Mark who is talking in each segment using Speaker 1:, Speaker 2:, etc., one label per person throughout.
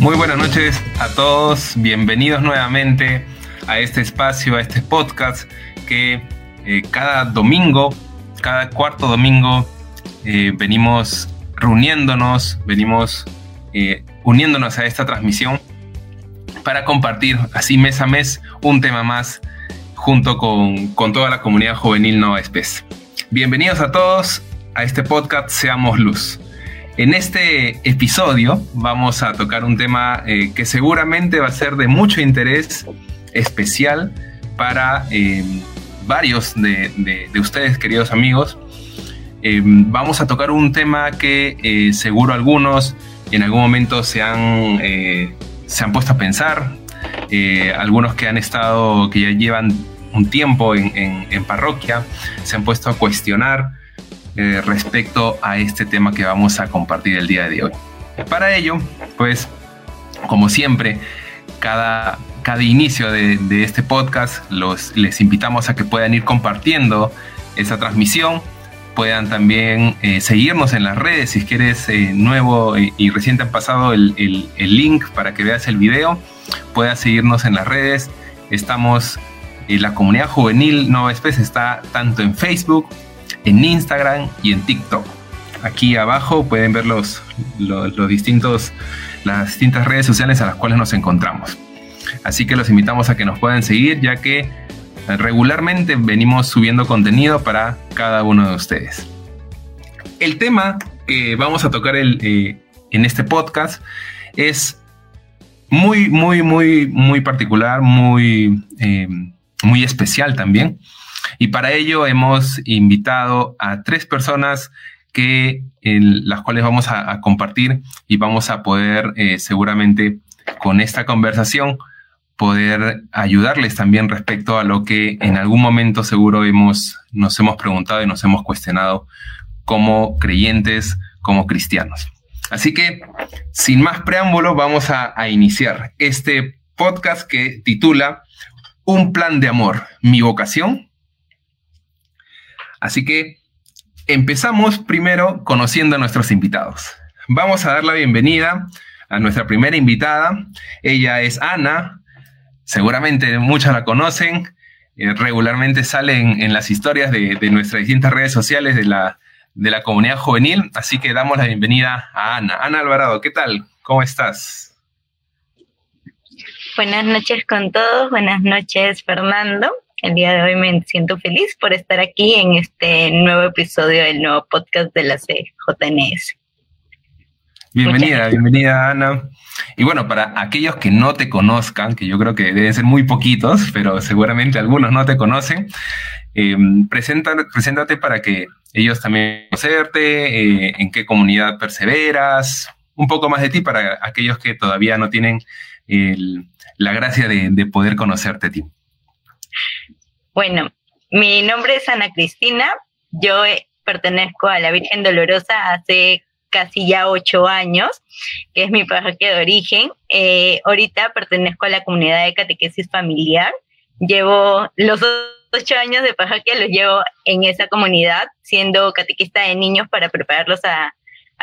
Speaker 1: Muy buenas noches a todos, bienvenidos nuevamente a este espacio, a este podcast que eh, cada domingo, cada cuarto domingo, eh, venimos reuniéndonos, venimos eh, uniéndonos a esta transmisión para compartir así mes a mes un tema más junto con, con toda la comunidad juvenil Nova Espes. Bienvenidos a todos a este podcast Seamos Luz. En este episodio vamos a tocar un tema eh, que seguramente va a ser de mucho interés especial para eh, varios de, ustedes, queridos amigos. Eh, vamos a tocar un tema que seguro algunos en algún momento se han, se han puesto a pensar, algunos que han estado, que ya llevan un tiempo en parroquia, se han puesto a cuestionar eh, respecto a este tema que vamos a compartir el día de hoy. Para ello, pues, como siempre, cada, cada inicio de, este podcast los, les invitamos a que puedan ir compartiendo esa transmisión, puedan también eh, seguirnos en las redes si quieres eh, nuevo y, recién te han pasado el, el, link para que veas el video, puedas seguirnos en las redes. Estamos, en la comunidad juvenil Nueva Especie está tanto en Facebook en Instagram y en TikTok. Aquí abajo pueden ver los, los, distintos, las distintas redes sociales a las cuales nos encontramos. Así que los invitamos a que nos puedan seguir ya que regularmente venimos subiendo contenido para cada uno de ustedes. El tema que vamos a tocar el, eh, en este podcast es muy, muy, muy, muy particular, muy, eh, muy especial también. Y para ello hemos invitado a tres personas que en las cuales vamos a, compartir y vamos a poder eh, seguramente con esta conversación poder ayudarles también respecto a lo que en algún momento seguro hemos, nos hemos preguntado y nos hemos cuestionado como creyentes, como cristianos. Así que, sin más preámbulo, vamos a, a iniciar este podcast que titula Un plan de amor, mi vocación Así que empezamos primero conociendo a nuestros invitados. Vamos a dar la bienvenida a nuestra primera invitada. Ella es Ana. Seguramente muchas la conocen. Eh, regularmente salen en las historias de, nuestras distintas redes sociales de la, de la comunidad juvenil. Así que damos la bienvenida a Ana. Ana Alvarado, ¿qué tal? ¿Cómo estás?
Speaker 2: Buenas noches con todos. Buenas noches, Fernando. El día de hoy me siento feliz por estar aquí en este nuevo episodio del nuevo podcast de la CJNS.
Speaker 1: Bienvenida, bienvenida Ana. Y bueno, para aquellos que no te conozcan, que yo creo que deben ser muy poquitos, pero seguramente algunos no te conocen, eh, preséntate para que ellos también conocerte, eh, en qué comunidad perseveras, un poco más de ti para aquellos que todavía no tienen la gracia de, de poder conocerte a ti.
Speaker 2: Bueno, mi nombre es Ana Cristina. Yo eh, pertenezco a la Virgen Dolorosa hace casi ya ocho años, que es mi parroquia de origen. Eh, ahorita pertenezco a la comunidad de catequesis familiar. Llevo los ocho años de parroquia, los llevo en esa comunidad, siendo catequista de niños para prepararlos a,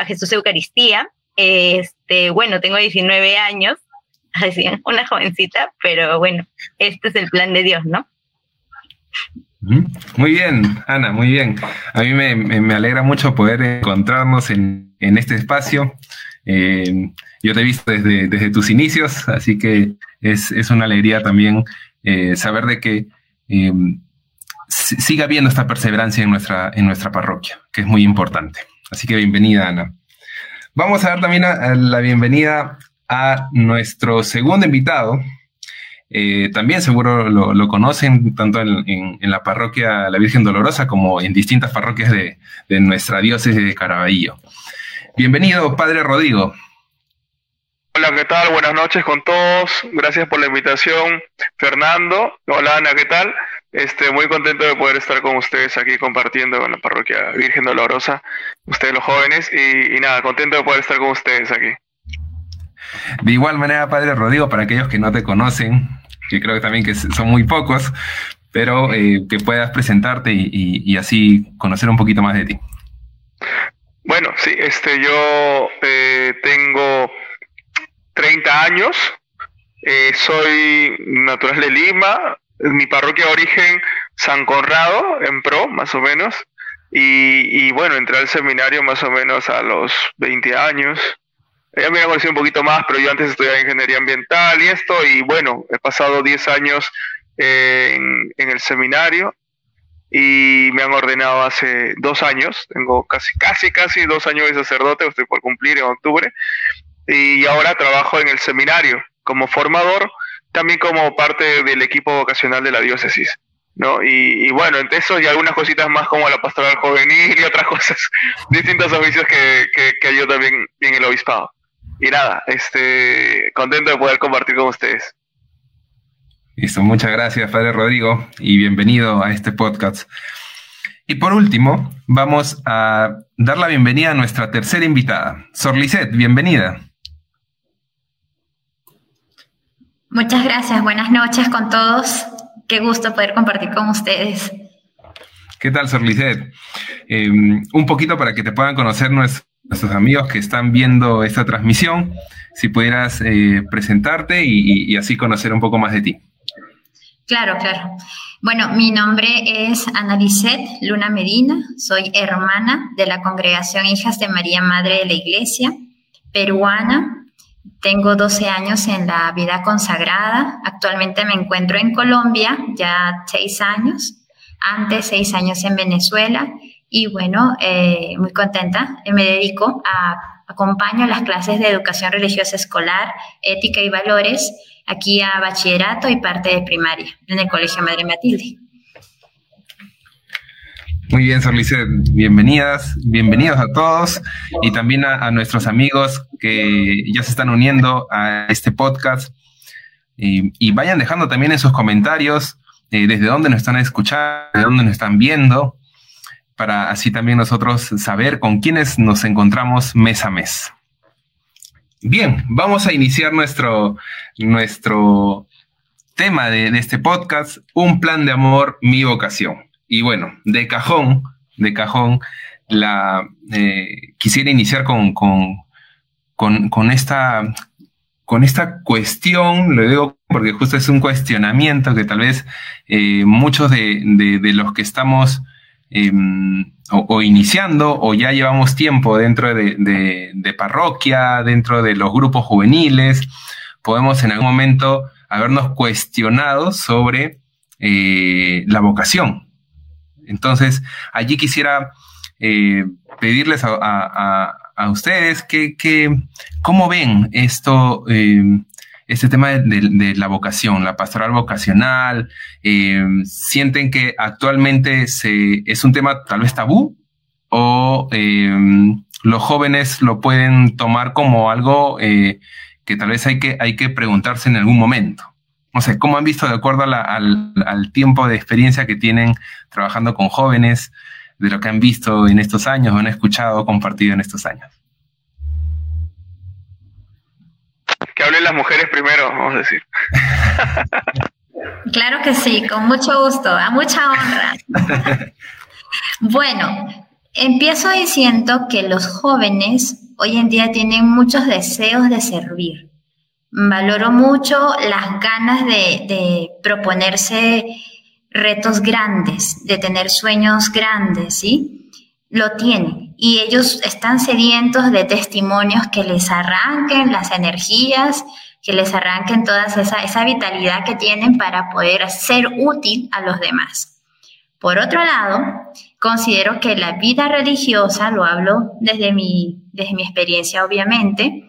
Speaker 2: Jesús Eucaristía. Este, bueno, tengo 19 años, una jovencita, pero bueno, este es el plan de Dios, ¿no?
Speaker 1: Muy bien, Ana, muy bien. A mí me, alegra mucho poder encontrarnos en, este espacio. Eh, yo te he visto desde, tus inicios, así que es, una alegría también eh, saber de que eh, siga habiendo esta perseverancia en nuestra parroquia, que es muy importante. Así que bienvenida, Ana. Vamos a dar también la bienvenida a nuestro segundo invitado, eh, también seguro lo, conocen tanto en, la parroquia La Virgen Dolorosa como en distintas parroquias de, nuestra diócesis de Caraballo. Bienvenido, Padre Rodrigo.
Speaker 3: Hola, ¿qué tal? Buenas noches con todos. Gracias por la invitación, Fernando. Hola, Ana, ¿qué tal? Este, muy contento de poder estar con ustedes aquí compartiendo con la parroquia Virgen Dolorosa, ustedes los jóvenes, y, y nada, contento de poder estar con ustedes aquí.
Speaker 1: De igual manera, Padre Rodrigo, para aquellos que no te conocen, que creo también que son muy pocos, pero eh, que puedas presentarte y, así conocer un poquito más de ti.
Speaker 3: Bueno, sí, este, yo eh, tengo 30 años. Eh, soy natural de Lima. Mi parroquia de origen San Conrado, en Pro, más o menos. Y, y bueno, entré al seminario más o menos a los 20 años. Ella me ha conocido un poquito más, pero yo antes estudiaba ingeniería ambiental y esto, y bueno, he pasado 10 años eh, en, el seminario y me han ordenado hace dos años, tengo casi, casi, casi dos años de sacerdote, estoy por cumplir en octubre, y ahora trabajo en el seminario como formador, también como parte del equipo vocacional de la diócesis. ¿no? Y, bueno, entre eso y algunas cositas más como la pastoral juvenil y otras cosas, distintos oficios que, que, que yo también en el obispado. Y nada, este, contento de poder compartir con ustedes.
Speaker 1: Listo, muchas gracias, Padre Rodrigo, y bienvenido a este podcast. Y por último, vamos a dar la bienvenida a nuestra tercera invitada, Sor Lisette, bienvenida.
Speaker 4: Muchas gracias, buenas noches con todos. Qué gusto poder compartir con ustedes.
Speaker 1: ¿Qué tal, Sor Lisette? Eh, un poquito para que te puedan conocer nuestros nuestros amigos que están viendo esta transmisión, si pudieras eh, presentarte y, así conocer un poco más de ti.
Speaker 4: Claro, claro. Bueno, mi nombre es Ana Luna Medina, soy hermana de la congregación Hijas de María Madre de la Iglesia, peruana. Tengo 12 años en la vida consagrada. Actualmente me encuentro en Colombia, ya 6 años. Antes, 6 años en Venezuela y bueno, eh, muy contenta. Me dedico a, acompaño las clases de educación religiosa escolar, ética y valores, aquí a bachillerato y parte de primaria, en el Colegio Madre Matilde.
Speaker 1: Muy bien, Sor bienvenidas, bienvenidos a todos y también a, nuestros amigos que ya se están uniendo a este podcast. Y, vayan dejando también en sus comentarios eh, desde dónde nos están escuchando, de dónde nos están viendo, para así también nosotros saber con quiénes nos encontramos mes a mes. Bien, vamos a iniciar nuestro, nuestro tema de, este podcast, un plan de amor, mi vocación. Y bueno, de cajón, de cajón, la, eh, quisiera iniciar con, con, esta, con esta cuestión, lo digo porque justo es un cuestionamiento que tal vez eh, muchos de, de, los que estamos Em, o, iniciando o ya llevamos tiempo dentro de, parroquia, dentro de los grupos juveniles, podemos en algún momento habernos cuestionado sobre eh, la vocación. Entonces, allí quisiera eh, pedirles a, ustedes que, cómo ven esto, em, este tema de, la vocación, la pastoral vocacional, eh, sienten que actualmente se, es un tema tal vez tabú o eh, los jóvenes lo pueden tomar como algo eh, que tal vez hay que, hay que preguntarse en algún momento. No sé, ¿cómo han visto de acuerdo al, al tiempo de experiencia que tienen trabajando con jóvenes, de lo que han visto en estos años o han escuchado o compartido en estos años?
Speaker 3: Hablen las mujeres primero, vamos a decir.
Speaker 4: Claro que sí, con mucho gusto, a mucha honra. Bueno, empiezo diciendo que los jóvenes hoy en día tienen muchos deseos de servir. Valoro mucho las ganas de, de proponerse retos grandes, de tener sueños grandes, ¿sí? lo tienen y ellos están sedientos de testimonios que les arranquen las energías, que les arranquen toda esa, esa vitalidad que tienen para poder ser útil a los demás. Por otro lado, considero que la vida religiosa, lo hablo desde mi, desde mi experiencia obviamente,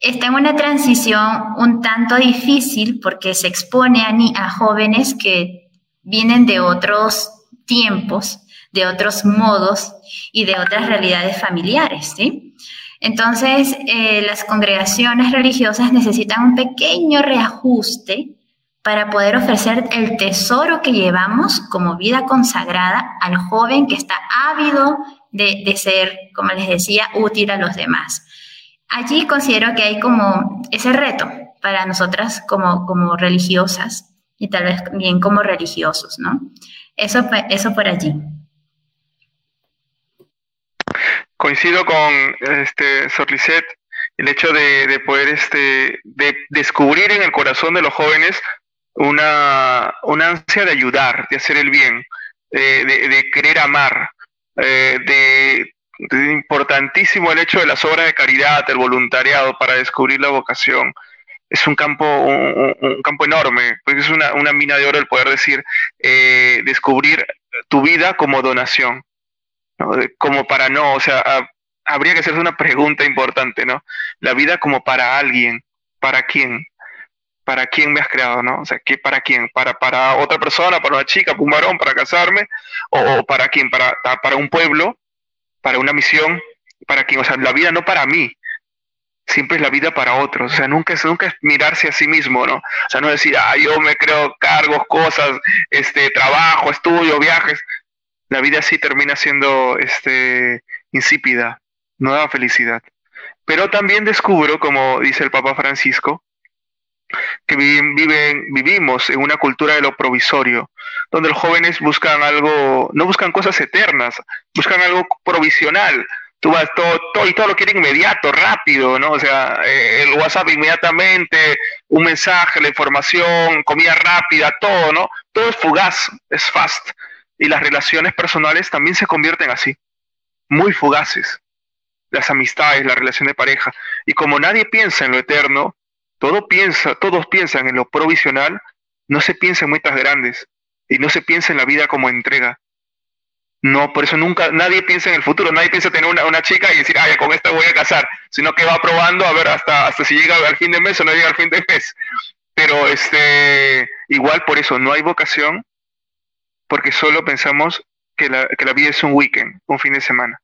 Speaker 4: está en una transición un tanto difícil porque se expone a, a jóvenes que vienen de otros tiempos, de otros modos y de otras realidades familiares, ¿sí? Entonces, eh, las congregaciones religiosas necesitan un pequeño reajuste para poder ofrecer el tesoro que llevamos como vida consagrada al joven que está ávido de, de ser, como les decía, útil a los demás. Allí considero que hay como ese reto para nosotras como, como religiosas y tal vez bien como religiosos, ¿no? Eso, eso por allí.
Speaker 3: Coincido con este Sorlicet el hecho de, poder este, de descubrir en el corazón de los jóvenes una, una ansia de ayudar, de hacer el bien, de, querer amar, eh, de, importantísimo el hecho de las obras de caridad, el voluntariado para descubrir la vocación. Es un campo, un, campo enorme, porque es una, mina de oro el poder decir, eh, descubrir tu vida como donación, como para no, o sea, habría que hacerse una pregunta importante, ¿no? La vida como para alguien, ¿para quién? ¿Para quién me has creado, no? O sea, ¿qué para quién? ¿Para, para otra persona, para una chica, para un varón, para casarme? ¿O, para quién? ¿Para, ¿Para un pueblo? ¿Para una misión? ¿Para quién? O sea, la vida no para mí, siempre es la vida para otros. O sea, nunca es, nunca es mirarse a sí mismo, ¿no? O sea, no decir, ah, yo me creo cargos, cosas, este, trabajo, estudio, viajes. La vida sí termina siendo este, insípida no da felicidad. Pero también descubro, como dice el Papa Francisco, que vivimos en una cultura de lo provisorio, donde los jóvenes buscan algo, no buscan cosas eternas, buscan algo provisional. Tú vas todo, todo y todo lo quieren inmediato, rápido, ¿no? O sea, eh, el WhatsApp inmediatamente, un mensaje, la información, comida rápida, todo, ¿no? Todo es fugaz, es fast. Y las relaciones personales también se convierten así, muy fugaces las amistades, la relación de pareja. Y como nadie piensa en lo eterno, todo piensa, todos piensan en lo provisional, no se piensa en metas grandes y no se piensa en la vida como entrega. No, por eso nunca, nadie piensa en el futuro, nadie piensa tener una, una chica y decir, ah, con esta voy a casar, sino que va probando a ver hasta, hasta si llega al fin de mes o no llega al fin de mes. Pero este, igual por eso no hay vocación, porque solo pensamos que la, que la vida es un weekend, un fin de semana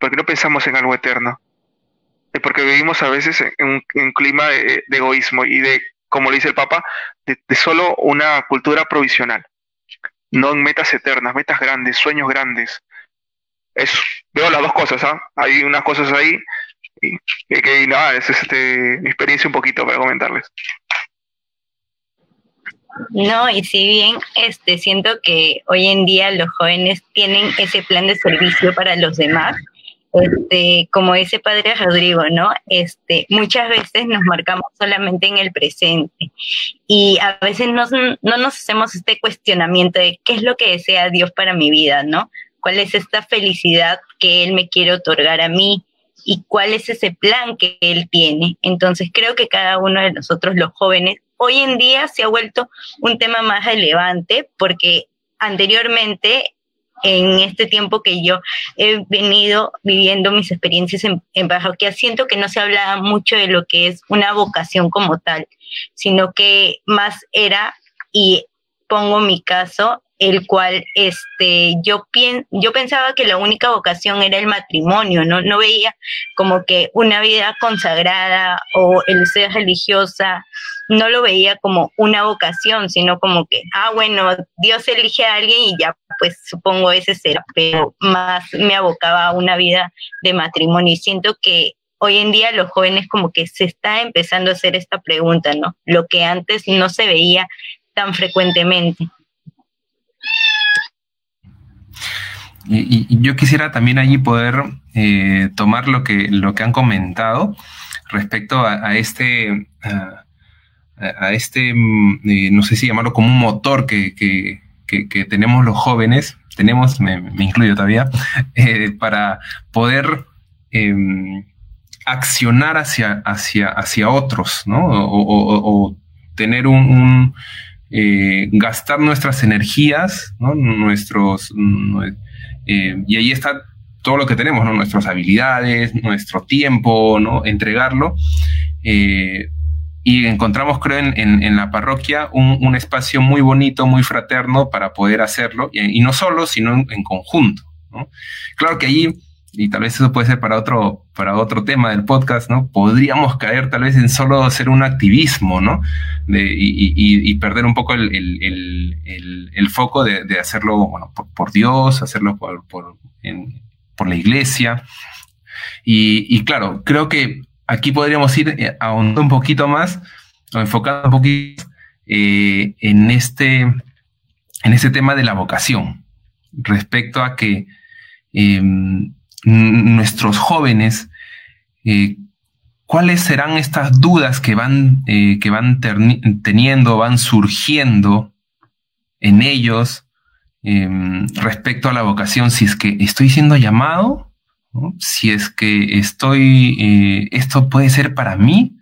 Speaker 3: porque no pensamos en algo eterno. Porque vivimos a veces en un, clima de, egoísmo y de, como le dice el Papa, de, solo una cultura provisional. No en metas eternas, metas grandes, sueños grandes. Es, veo las dos cosas, ¿ah? Hay unas cosas ahí y, que nada, es este, mi experiencia un poquito para comentarles.
Speaker 2: No, y si bien este siento que hoy en día los jóvenes tienen ese plan de servicio para los demás, este, como dice Padre Rodrigo, ¿no? Este, muchas veces nos marcamos solamente en el presente y a veces no nos hacemos este cuestionamiento de qué es lo que desea Dios para mi vida, ¿no? ¿Cuál es esta felicidad que Él me quiere otorgar a mí? ¿Y cuál es ese plan que Él tiene? Entonces creo que cada uno de nosotros, los jóvenes, hoy en día se ha vuelto un tema más relevante porque anteriormente en este tiempo que yo he venido viviendo mis experiencias en, en siento que no se hablaba mucho de lo que es una vocación como tal, sino que más era, y pongo mi caso, el cual este, yo, yo pensaba que la única vocación era el matrimonio, ¿no? no veía como que una vida consagrada o el ser religiosa, no lo veía como una vocación, sino como que, ah, bueno, Dios elige a alguien y ya, pues supongo ese será, pero más me abocaba a una vida de matrimonio y siento que hoy en día los jóvenes como que se está empezando a hacer esta pregunta, ¿no? Lo que antes no se veía tan frecuentemente.
Speaker 1: Y, yo quisiera también allí poder eh, tomar lo que, lo que han comentado respecto a, este, a, este mm, eh, no sé si llamarlo como un motor que, tenemos los jóvenes, tenemos, me, incluyo todavía, eh, para poder em, accionar hacia, hacia, hacia otros, ¿no? O, tener un, gastar nuestras energías, ¿no? Nuestros, eh, y ahí está todo lo que tenemos, ¿no? Nuestras habilidades, nuestro tiempo, ¿no? Entregarlo. Eh, y encontramos, creo, en, la parroquia un, espacio muy bonito, muy fraterno para poder hacerlo, y, no solo, sino en, conjunto. Claro que allí, y tal vez eso puede ser para otro, para otro tema del podcast, ¿no? Podríamos caer tal vez en solo ser un activismo, ¿no? y, perder un poco el, foco de, hacerlo, bueno, por, Dios, hacerlo por, por, la iglesia. Y, claro, creo que aquí podríamos ir eh, ahondando un poquito más, o enfocando un poquito eh, en, este, en este tema de la vocación, respecto a que em, nuestros jóvenes eh, ¿cuáles serán estas dudas que van, que van teniendo, van surgiendo en ellos em, respecto a la vocación? Si es que estoy siendo llamado, si es que estoy, eh, esto puede ser para mí.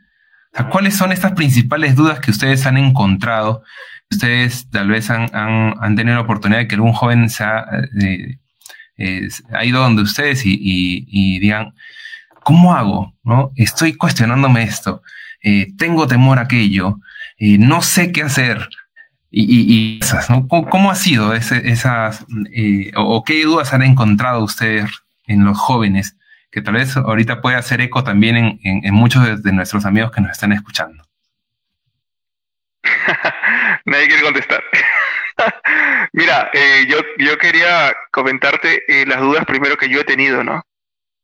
Speaker 1: ¿Cuáles son estas principales dudas que ustedes han encontrado? Ustedes tal vez han, tenido la oportunidad de que algún joven se ha, eh, ha ido donde ustedes y digan, ¿cómo hago? ¿No? Estoy cuestionándome esto, eh, tengo temor a aquello, eh, no sé qué hacer. Y, esas, ¿no? ¿Cómo, ha sido esas, eh, o, qué dudas han encontrado ustedes en los jóvenes? Que tal vez ahorita puede hacer eco también en, muchos de, nuestros amigos que nos están escuchando.
Speaker 3: Nadie quiere contestar. Mira, yo, yo quería comentarte las dudas primero que yo he tenido, ¿no?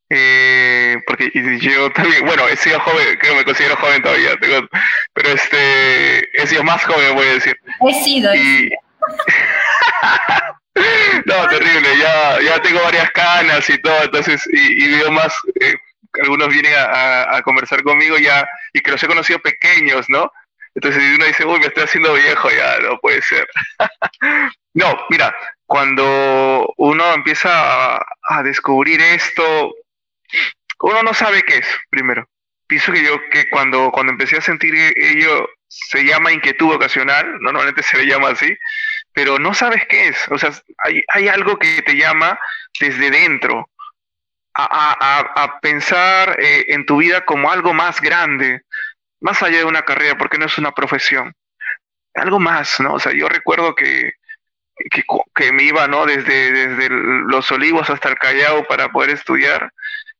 Speaker 3: Eh, porque yo también, bueno, he sido joven, creo que me considero joven todavía, pero este, he sido más joven, voy a decir.
Speaker 4: He sido.
Speaker 3: no, terrible, ya, ya tengo varias canas y todo, entonces, y, veo más, eh, algunos vienen a, conversar conmigo ya, y que los he conocido pequeños, ¿no? Entonces uno dice, uy, me estoy haciendo viejo ya, no puede ser. no, mira, cuando uno empieza a descubrir esto, uno no sabe qué es, primero. Pienso que yo que cuando, cuando empecé a sentir ello se llama inquietud ocasional, normalmente se le llama así, pero no sabes qué es. O sea, hay, hay algo que te llama desde dentro a, a, pensar eh, en tu vida como algo más grande, más allá de una carrera, porque no es una profesión. Algo más, ¿no? O sea, yo recuerdo que, que, que me iba, ¿no? Desde, desde los olivos hasta el Callao para poder estudiar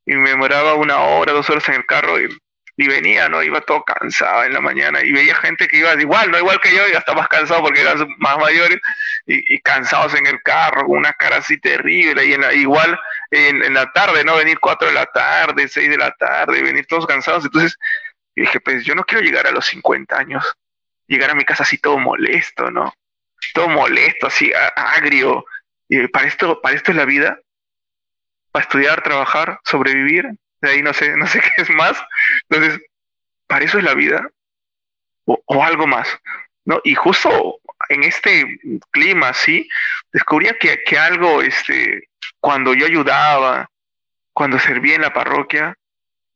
Speaker 3: y me demoraba una hora, dos horas en el carro y, venía, ¿no? Iba todo cansado en la mañana y veía gente que iba igual, no igual que yo, y hasta más cansado porque eran más mayores y, cansados en el carro, con una cara así terrible y en igual en, la tarde, ¿no? Venir cuatro de la tarde, seis de la tarde, venir todos cansados. Entonces dije, pues yo no quiero llegar a los 50 años, llegar a mi casa así todo molesto, ¿no? Todo molesto, así agrio. Y para esto, para esto es la vida para estudiar, trabajar, sobrevivir, de ahí no sé, no sé qué es más. Entonces, para eso es la vida, o, algo más, ¿no? Y justo en este clima, sí, descubría que, que, algo, este, cuando yo ayudaba, cuando servía en la parroquia,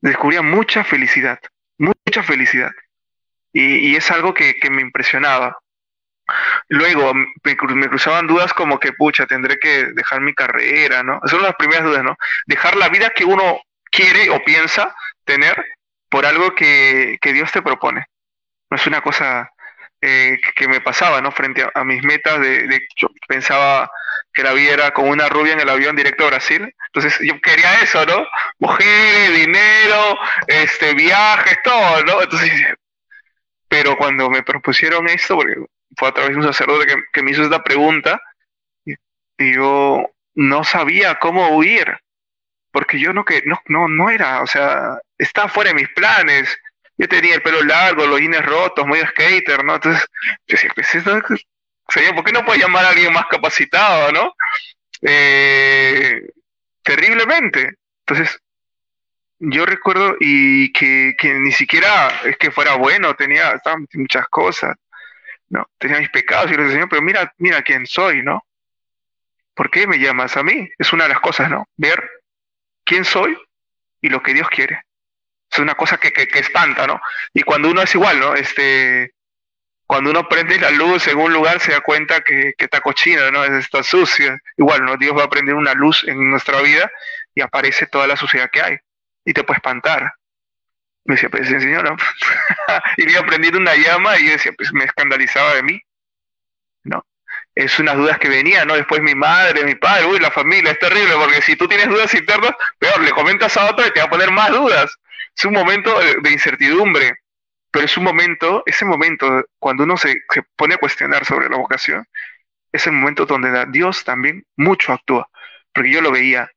Speaker 3: descubría mucha felicidad, mucha felicidad. Y, y es algo que, que me impresionaba. Luego me, cruzaban dudas como que, pucha, tendré que dejar mi carrera, ¿no? Son las primeras dudas, ¿no? Dejar la vida que uno quiere o piensa tener por algo que, Dios te propone. No es una cosa eh, que me pasaba, ¿no? Frente a, mis metas de, yo pensaba que la vida era con una rubia en el avión directo a Brasil. Entonces yo quería eso, ¿no? Mujeres, dinero, este, viajes, todo, ¿no? Entonces, pero cuando me propusieron esto, porque fue a través de un sacerdote que, me hizo esta pregunta y, yo no sabía cómo huir, porque yo no, que, no, no, no era, o sea, estaba fuera de mis planes. Yo tenía el pelo largo, los jeans rotos, muy skater, ¿no? Entonces, yo decía, pues señor, ¿por qué no puede llamar a alguien más capacitado, ¿no? Eh, terriblemente. Entonces, yo recuerdo y que, que, ni siquiera es que fuera bueno, tenía, muchas cosas. ¿no? Tenía mis pecados y le Señor, pero mira, mira quién soy, ¿no? ¿Por qué me llamas a mí? Es una de las cosas, ¿no? Ver quién soy y lo que Dios quiere. Es una cosa que, que, espanta, ¿no? Y cuando uno es igual, ¿no? Este, cuando uno prende la luz en un lugar se da cuenta que, está cochina, ¿no? Está sucia. Igual, ¿no? Dios va a prender una luz en nuestra vida y aparece toda la suciedad que hay. Y te puede espantar me decía, pues señora, y iba prendiendo una llama y decía, pues me escandalizaba de mí. Es unas dudas que venían, ¿no? Después mi madre, mi padre, uy, la familia, es terrible, porque si tú tienes dudas internas, peor, le comentas a otro y te va a poner más dudas. Es un momento de, incertidumbre, pero es un momento, ese momento, cuando uno se, se pone a cuestionar sobre la vocación, es el momento donde Dios también mucho actúa, porque yo lo veía,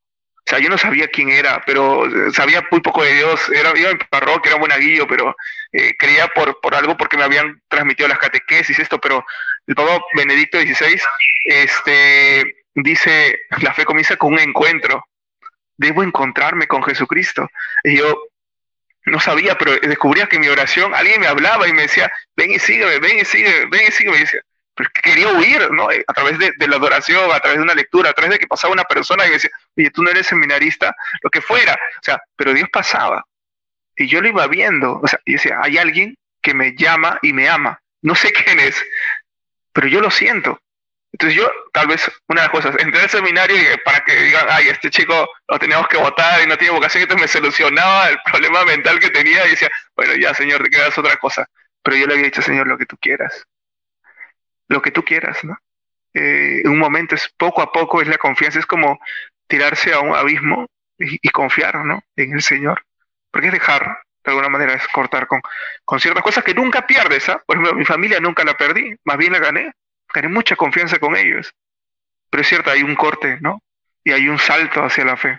Speaker 3: o sea, yo no sabía quién era, pero eh, sabía muy poco de Dios. Era, iba en parroquia, era monaguillo, pero eh, creía por, por algo porque me habían transmitido las catequesis, esto, pero el Papa Benedicto XVI este, dice, la fe comienza con un encuentro. Debo encontrarme con Jesucristo. Y yo no sabía, pero descubría que en mi oración alguien me hablaba y me decía, ven y sígueme, ven y sígueme, ven y sígueme. Y decía, pero quería huir, ¿no? Eh, a través de, la adoración, a través de una lectura, a través de que pasaba una persona y me decía, oye, tú no eres seminarista, lo que fuera. O sea, pero Dios pasaba. Y yo lo iba viendo. O sea, y decía, hay alguien que me llama y me ama. No sé quién es, pero yo lo siento. Entonces yo, tal vez, una de las cosas, entré al seminario y para que digan, ay, este chico lo teníamos que votar y no tiene vocación, entonces me solucionaba el problema mental que tenía y decía, bueno, ya, Señor, te quedas otra cosa. Pero yo le había dicho, Señor, lo que tú quieras. Lo que tú quieras, ¿no? Eh, un momento es poco a poco, es la confianza, es como tirarse a un abismo y, confiar, ¿no? En el Señor. Porque es dejar, de alguna manera, es cortar con, con ciertas cosas que nunca pierdes, ¿ah? Por ejemplo, mi familia nunca la perdí, más bien la gané gané mucha confianza con ellos. Pero es cierto, hay un corte, ¿no? Y hay un salto hacia la fe.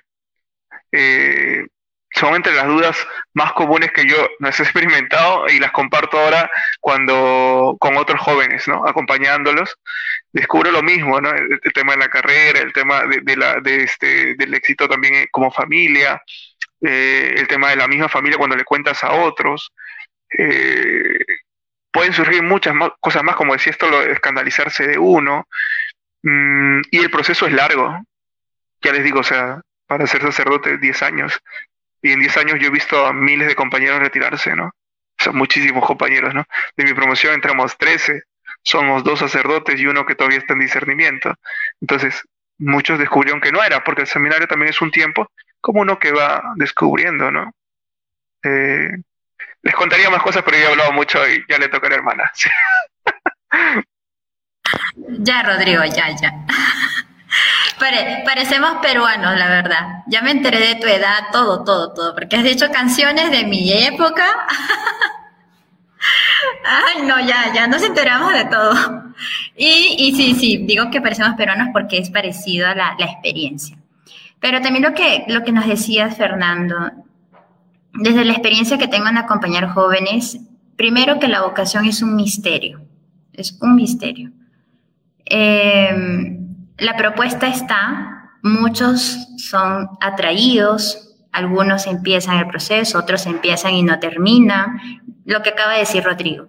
Speaker 3: Eh, son entre las dudas más comunes que yo no he experimentado y las comparto ahora cuando con otros jóvenes, ¿no? Acompañándolos. Descubro lo mismo, ¿no? El, tema de la carrera, el tema de, la, de este, del éxito también como familia, eh, el tema de la misma familia cuando le cuentas a otros. Eh, pueden surgir muchas cosas más, como decía esto, lo escandalizarse de uno, mm, y el proceso es largo. Ya les digo, o sea, para ser sacerdote 10 años, y en 10 años yo he visto a miles de compañeros retirarse, ¿no? Son muchísimos compañeros, ¿no? De mi promoción entramos 13, somos dos sacerdotes y uno que todavía está en discernimiento. Entonces, muchos descubrieron que no era, porque el seminario también es un tiempo como uno que va descubriendo, ¿no? Eh, les contaría más cosas, pero ya he hablado mucho y ya le toca a la hermana.
Speaker 4: ya, Rodrigo, ya, ya. parecemos peruanos, la verdad. Ya me enteré de tu edad, todo, todo, todo, porque has dicho canciones de mi época. Ay, no, ya, ya nos enteramos de todo. Y, y sí, sí, digo que parecemos peruanos porque es parecido a la experiencia. Pero también lo que, lo que nos decías, Fernando, desde la experiencia que tengo en acompañar jóvenes, primero que la vocación es un misterio, es un misterio. Em, la propuesta está, muchos son atraídos, algunos empiezan el proceso, otros empiezan y no terminan, lo que acaba de decir Rodrigo.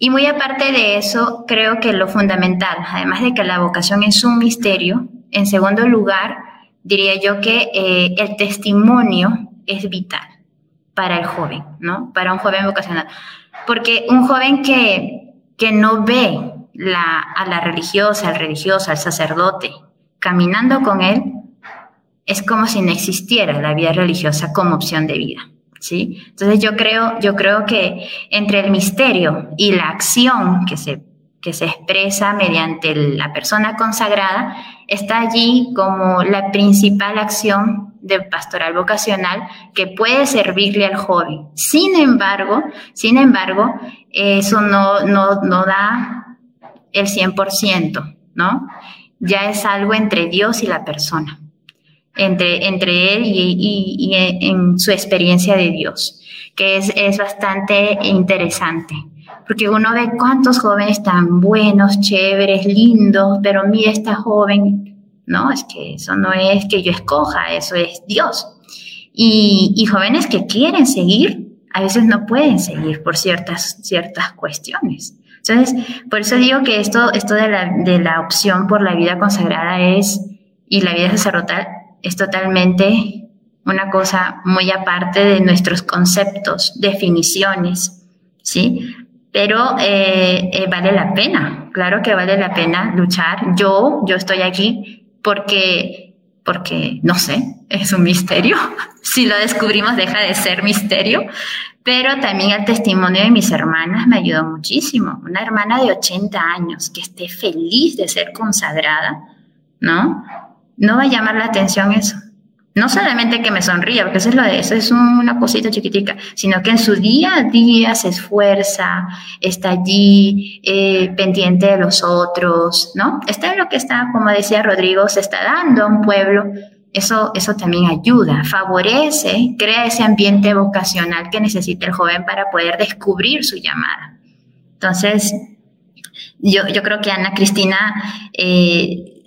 Speaker 4: Y muy aparte de eso, creo que lo fundamental, además de que la vocación es un misterio, en segundo lugar, diría yo que eh, el testimonio es vital para el joven, ¿no? Para un joven vocacional. Porque un joven que, que no ve a la religiosa, al religioso, al sacerdote, caminando con él, es como si no existiera la vida religiosa como opción de vida. ¿sí? Entonces yo creo, yo creo que entre el misterio y la acción que se, que se expresa mediante la persona consagrada, está allí como la principal acción de pastoral vocacional que puede servirle al joven. Sin embargo, sin embargo, eso no, no, no da el 100%, ¿no? Ya es algo entre Dios y la persona, entre, entre él y, y, en su experiencia de Dios, que es, es bastante interesante porque uno ve cuántos jóvenes tan buenos, chéveres, lindos, pero mira esta joven ¿no? Es que eso no es que yo escoja, eso es Dios. Y, jóvenes que quieren seguir, a veces no pueden seguir por ciertas, ciertas cuestiones. Entonces, por eso digo que esto, esto de, la, de la opción por la vida consagrada es, y la vida sacerdotal, es totalmente una cosa muy aparte de nuestros conceptos, definiciones, ¿sí? Pero eh, eh, vale la pena, claro que vale la pena luchar. Yo, yo estoy aquí porque, porque, no sé, es un misterio. si lo descubrimos deja de ser misterio, pero también el testimonio de mis hermanas me ayudó muchísimo. Una hermana de 80 años que esté feliz de ser consagrada, ¿no? No va a llamar la atención eso. No solamente que me sonría, porque eso es lo de eso, es una cosita chiquitica, sino que en su día a día se esfuerza, está allí eh, pendiente de los otros, ¿no? Está en lo que está, como decía Rodrigo, se está dando a un pueblo. Eso, eso también ayuda, favorece, crea ese ambiente vocacional que necesita el joven para poder descubrir su llamada. Entonces, yo, yo creo que Ana Cristina eh,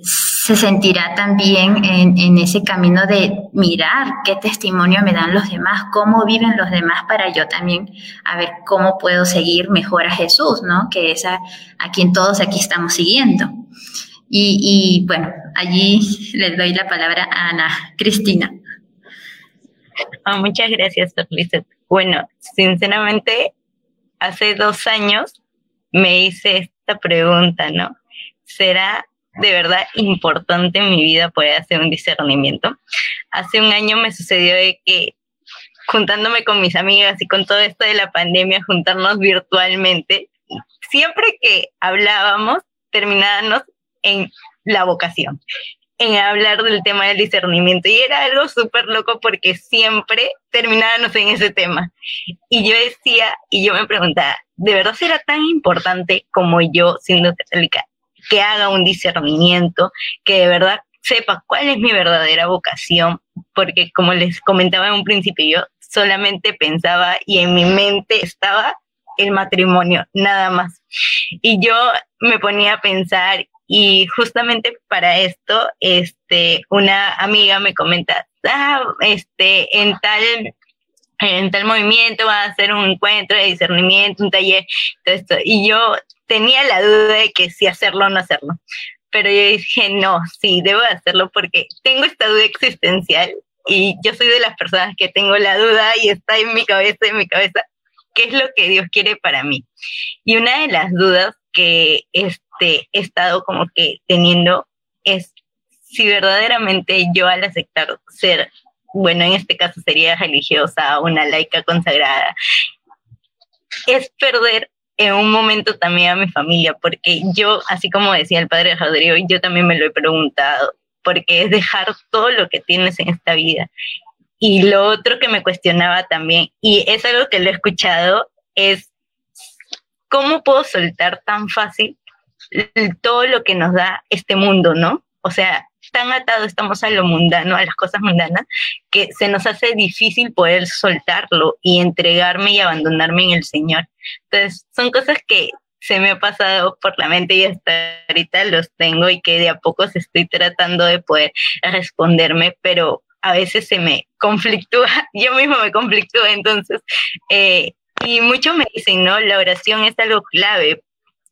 Speaker 4: se sentirá también en, ese camino de mirar qué testimonio me dan los demás, cómo viven los demás para yo también a ver cómo puedo seguir mejor a Jesús, ¿no? Que es a, quien todos aquí estamos siguiendo. Y, bueno, allí les doy la palabra a Ana Cristina.
Speaker 2: Ah, muchas gracias, Lizeth. Bueno, sinceramente, hace dos años me hice esta pregunta, ¿no? ¿Será de verdad importante en mi vida poder hacer un discernimiento. Hace un año me sucedió de que juntándome con mis amigas y con todo esto de la pandemia, juntarnos virtualmente, siempre que hablábamos, terminábamos en la vocación, en hablar del tema del discernimiento. Y era algo súper loco porque siempre terminábamos en ese tema. Y yo decía, y yo me preguntaba, ¿de verdad será tan importante como yo, siendo católica, que haga un discernimiento, que de verdad sepa cuál es mi verdadera vocación, porque como les comentaba en un principio, yo solamente pensaba y en mi mente estaba el matrimonio, nada más. Y yo me ponía a pensar y justamente para esto, este, una amiga me comenta, ah, este, en tal en tal movimiento va a hacer un encuentro de discernimiento, un taller, todo esto. Y yo tenía la duda de que si hacerlo o no hacerlo. Pero yo dije, no, sí, debo hacerlo porque tengo esta duda existencial y yo soy de las personas que tengo la duda y está en mi cabeza, en mi cabeza, ¿qué es lo que Dios quiere para mí? Y una de las dudas que este, he estado como que teniendo es si verdaderamente yo al aceptar ser, bueno, en este caso sería religiosa, una laica consagrada, es perder en un momento también a mi familia, porque yo, así como decía el padre Rodrigo, yo también me lo he preguntado, porque es dejar todo lo que tienes en esta vida. Y lo otro que me cuestionaba también, y es algo que lo he escuchado, es cómo puedo soltar tan fácil todo lo que nos da este mundo, ¿no? O sea, tan atados estamos a lo mundano, a las cosas mundanas, que se nos hace difícil poder soltarlo y entregarme y abandonarme en el Señor. Entonces, son cosas que se me ha pasado por la mente y hasta ahorita los tengo y que de a poco estoy tratando de poder responderme, pero a veces se me conflictúa, yo mismo me conflictúa, entonces, eh, y muchos me dicen, ¿no? La oración es algo clave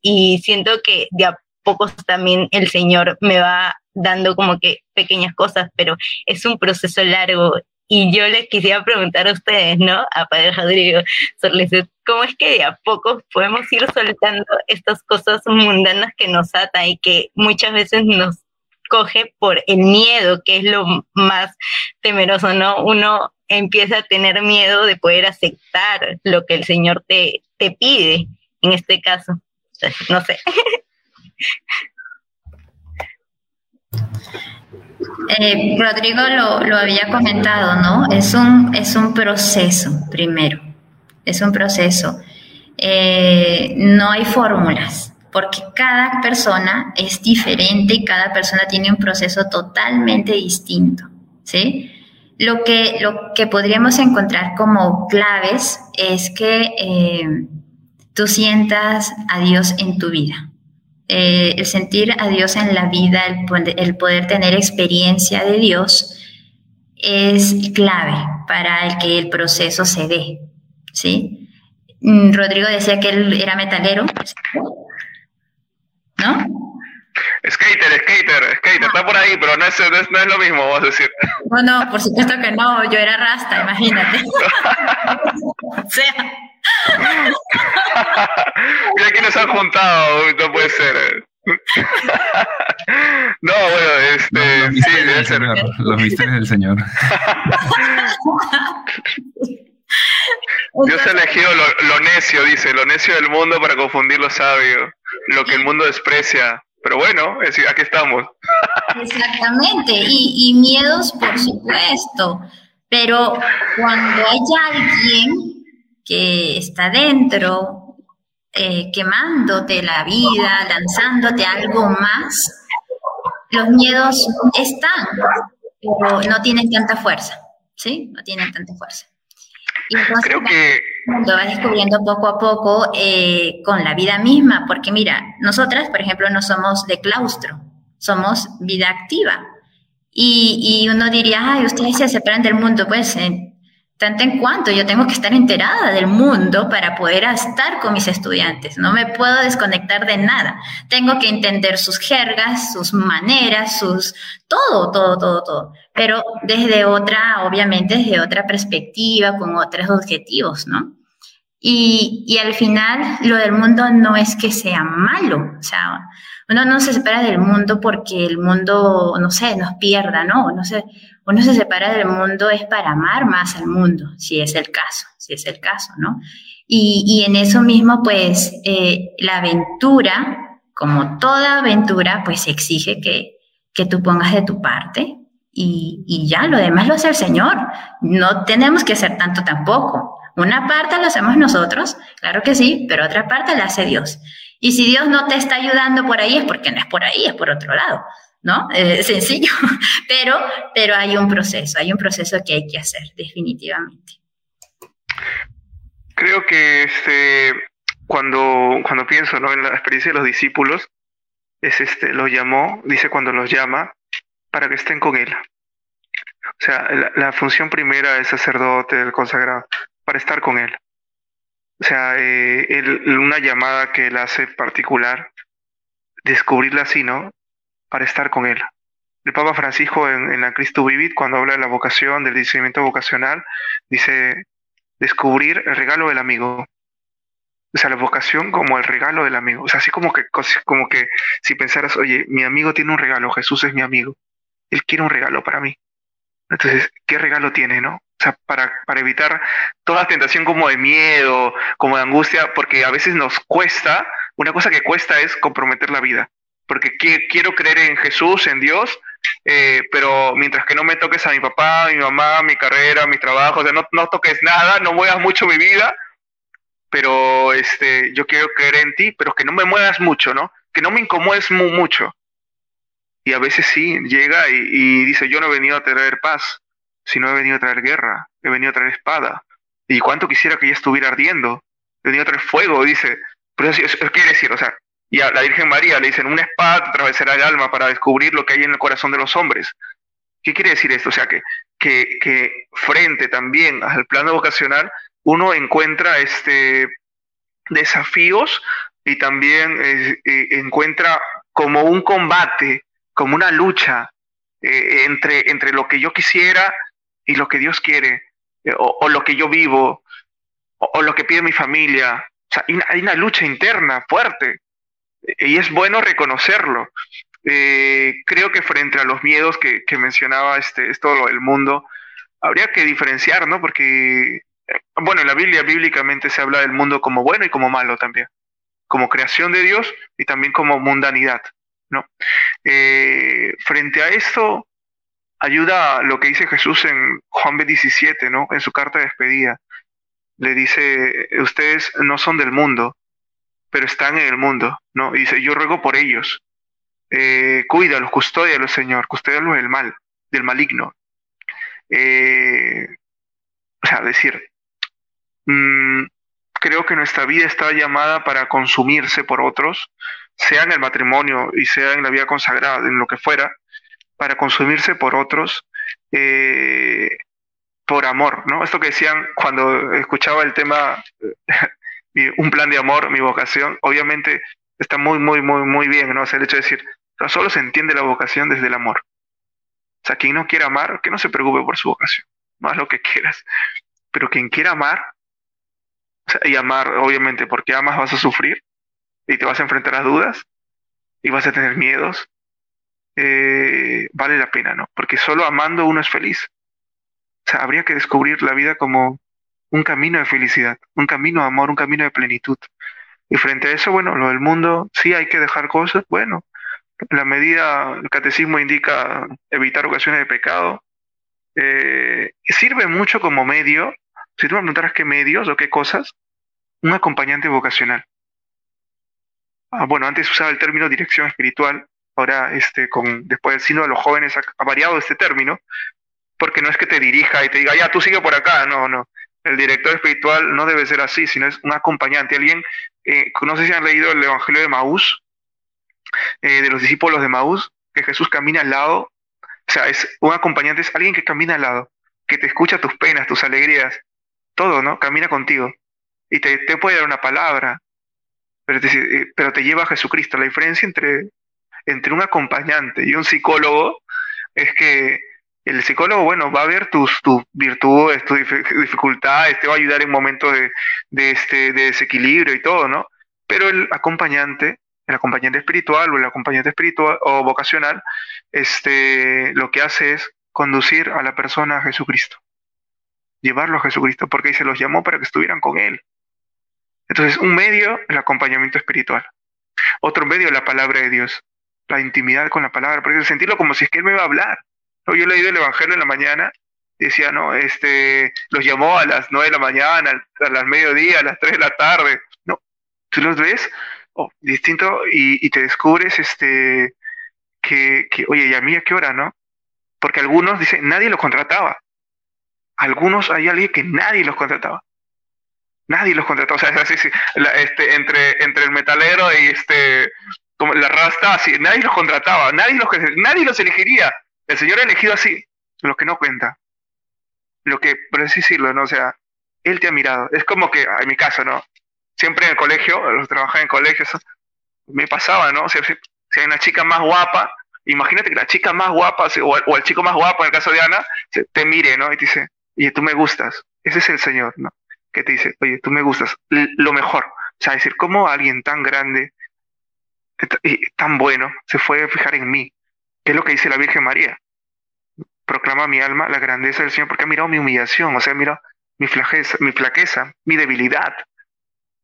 Speaker 2: y siento que de a pocos también el Señor me va dando como que pequeñas cosas, pero es un proceso largo. Y yo les quisiera preguntar a ustedes, ¿no? A Padre Rodrigo, ¿cómo es que de a poco podemos ir soltando estas cosas mundanas que nos atan y que muchas veces nos coge por el miedo, que es lo más temeroso, ¿no? Uno empieza a tener miedo de poder aceptar lo que el Señor te, te pide, en este caso. no sé.
Speaker 4: Eh, Rodrigo lo, había comentado, ¿no? Es un, es un proceso, primero, es un proceso. Eh, no hay fórmulas, porque cada persona es diferente y cada persona tiene un proceso totalmente distinto, ¿sí? Lo que, lo que podríamos encontrar como claves es que eh, tú sientas a Dios en tu vida, eh, el sentir a Dios en la vida, el, poder tener experiencia de Dios, es clave para el que el proceso se dé. ¿sí? Mm, Rodrigo decía que él era metalero, ¿no?
Speaker 3: Skater, skater, skater, está por ahí, pero no es, no es, lo mismo, vamos a decir.
Speaker 4: Bueno, por supuesto que no, yo era rasta, imagínate. o sea,
Speaker 3: Mira aquí nos han juntado, no puede ser. no, bueno, este, los sí, debe ser.
Speaker 1: los misterios del Señor.
Speaker 3: Dios ha elegido lo, necio, dice, lo necio del mundo para confundir lo sabio, lo que el mundo desprecia. Pero bueno, aquí estamos.
Speaker 4: Exactamente, y, y miedos, por supuesto. Pero cuando hay alguien que está dentro, eh, quemándote la vida, lanzándote algo más, los miedos están, pero no tienen tanta fuerza, ¿sí? No tienen tanta fuerza.
Speaker 3: Y entonces Creo que...
Speaker 4: Lo vas descubriendo poco a poco eh, con la vida misma, porque mira, nosotras, por ejemplo, no somos de claustro, somos vida activa. Y, y uno diría, ay, ustedes se separan del mundo, pues tanto en cuanto yo tengo que estar enterada del mundo para poder estar con mis estudiantes. No me puedo desconectar de nada. Tengo que entender sus jergas, sus maneras, sus todo, todo, todo, todo. Pero desde otra, obviamente, desde otra perspectiva, con otros objetivos, ¿no? Y, y al final, lo del mundo no es que sea malo. O sea, uno no se separa del mundo porque el mundo, no sé, nos pierda, ¿no? No sé uno se separa del mundo es para amar más al mundo, si es el caso, si es el caso, ¿no? Y, en eso mismo, pues, eh, la aventura, como toda aventura, pues exige que, que tú pongas de tu parte y, y, ya, lo demás lo hace el Señor. No tenemos que hacer tanto tampoco. Una parte la hacemos nosotros, claro que sí, pero otra parte la hace Dios. Y si Dios no te está ayudando por ahí, es porque no es por ahí, es por otro lado. ¿No? Sencillo, pero, pero hay un proceso, hay un proceso que hay que hacer, definitivamente.
Speaker 3: Creo que este, cuando, cuando pienso en la experiencia de los discípulos, es este, los llamó, dice cuando los llama, para que estén con él. O sea, la, función primera del sacerdote, del consagrado, para estar con él. O sea, eh, una llamada que él hace particular, descubrirla así, ¿no? Para estar con Él. El Papa Francisco en, la Cristo Vivit, cuando habla de la vocación, del discernimiento vocacional, dice descubrir el regalo del amigo. O sea, la vocación como el regalo del amigo. O sea, así como que, como que si pensaras, oye, mi amigo tiene un regalo, Jesús es mi amigo. Él quiere un regalo para mí. Entonces, ¿qué regalo tiene, no? O sea, para, para evitar toda tentación como de miedo, como de angustia, porque a veces nos cuesta, una cosa que cuesta es comprometer la vida porque quiero creer en Jesús, en Dios, eh, pero mientras que no me toques a mi papá, mi mamá, mi carrera, mi trabajo, o sea, no, no toques nada, no muevas mucho mi vida, pero este, yo quiero creer en ti, pero que no me muevas mucho, ¿no? Que no me incomodes mucho. Y a veces sí, llega y, y, dice, yo no he venido a traer paz, sino he venido a traer guerra, he venido a traer espada. Y cuánto quisiera que ya estuviera ardiendo, he venido a traer fuego, dice. Pero eso, eso quiere decir, o sea, y a la Virgen María le dicen, una espada atravesará el alma para descubrir lo que hay en el corazón de los hombres. ¿Qué quiere decir esto? O sea, que, que, frente también al plano vocacional uno encuentra este, desafíos y también eh, eh, encuentra como un combate, como una lucha eh, entre, entre lo que yo quisiera y lo que Dios quiere, o, lo que yo vivo, o, lo que pide mi familia. O sea, hay una lucha interna fuerte y es bueno reconocerlo. Eh, creo que frente a los miedos que, mencionaba este, esto lo del mundo, habría que diferenciar, ¿no? Porque, bueno, en la Biblia bíblicamente se habla del mundo como bueno y como malo también, como creación de Dios y también como mundanidad, ¿no? Eh, frente a esto, ayuda lo que dice Jesús en Juan 17, ¿no? En su carta de despedida. Le dice, ustedes no son del mundo, pero están en el mundo, ¿no? Y dice, yo ruego por ellos, eh, cuídalos, custódialos, Señor, custódialos del mal, del maligno. Eh, o sea, decir, mm, creo que nuestra vida está llamada para consumirse por otros, sea en el matrimonio y sea en la vida consagrada, en lo que fuera, para consumirse por otros, eh, por amor, ¿no? Esto que decían cuando escuchaba el tema un plan de amor, mi vocación, obviamente está muy, muy, muy, muy bien, ¿no? O sea, el hecho de decir, solo se entiende la vocación desde el amor. O sea, quien no quiera amar, que no se preocupe por su vocación, más lo que quieras. Pero quien quiera amar, y amar, obviamente, porque amas vas a sufrir y te vas a enfrentar a dudas y vas a tener miedos, eh, vale la pena, ¿no? Porque solo amando uno es feliz. O sea, habría que descubrir la vida como un camino de felicidad, un camino de amor, un camino de plenitud. Y frente a eso, bueno, lo del mundo, sí hay que dejar cosas, bueno, la medida, el catecismo indica evitar ocasiones de pecado, eh, sirve mucho como medio, si tú me preguntaras qué medios o qué cosas, un acompañante vocacional. Ah, bueno, antes usaba el término dirección espiritual, ahora este, con, después del signo de los jóvenes ha, ha variado este término, porque no es que te dirija y te diga, ya, tú sigue por acá, no, no el director espiritual no debe ser así, sino es un acompañante, alguien, eh, no sé si han leído el Evangelio de Maús, eh, de los discípulos de Maús, que Jesús camina al lado. O sea, es un acompañante, es alguien que camina al lado, que te escucha tus penas, tus alegrías, todo, ¿no? Camina contigo. Y te, puede dar una palabra, pero te, eh, pero te lleva a Jesucristo. La diferencia entre, entre un acompañante y un psicólogo es que el psicólogo, bueno, va a ver tus, tus virtudes, tus dificultades, te va a ayudar en momentos de, de, este, de desequilibrio y todo, ¿no? Pero el acompañante, el acompañante espiritual o el acompañante espiritual o vocacional, este, lo que hace es conducir a la persona a Jesucristo, llevarlo a Jesucristo, porque se los llamó para que estuvieran con Él. Entonces, un medio, el acompañamiento espiritual. Otro medio, la palabra de Dios, la intimidad con la palabra, porque sentirlo como si es que Él me va a hablar. Yo he leído el Evangelio en la mañana, decía, no, este, los llamó a las nueve de la mañana, a las mediodía, a las tres de la tarde. No, tú los ves oh, distinto y, te descubres este, que, que, oye, ¿y a mí a qué hora, no? Porque algunos dicen, nadie los contrataba. Algunos hay alguien que nadie los contrataba. Nadie los contrataba. O sea, así, este, entre, entre el metalero y este, como la rasta, así, nadie los contrataba, nadie los, nadie los elegiría. El Señor ha elegido así, lo que no cuenta. Lo que, por así decirlo, ¿no? O sea, Él te ha mirado. Es como que, en mi caso, ¿no? Siempre en el colegio, los trabajaba en colegios, me pasaba, ¿no? O sea, si, hay una chica más guapa, imagínate que la chica más guapa, o, el chico más guapo, en el caso de Ana, te mire, ¿no? Y te dice, oye, tú me gustas. Ese es el Señor, ¿no? Que te dice, oye, tú me gustas. lo mejor. O sea, decir, ¿cómo alguien tan grande y tan bueno se fue a fijar en mí? Es lo que dice la Virgen María. Proclama mi alma la grandeza del Señor porque ha mirado mi humillación, o sea, mira mi flaqueza, mi flaqueza, mi debilidad.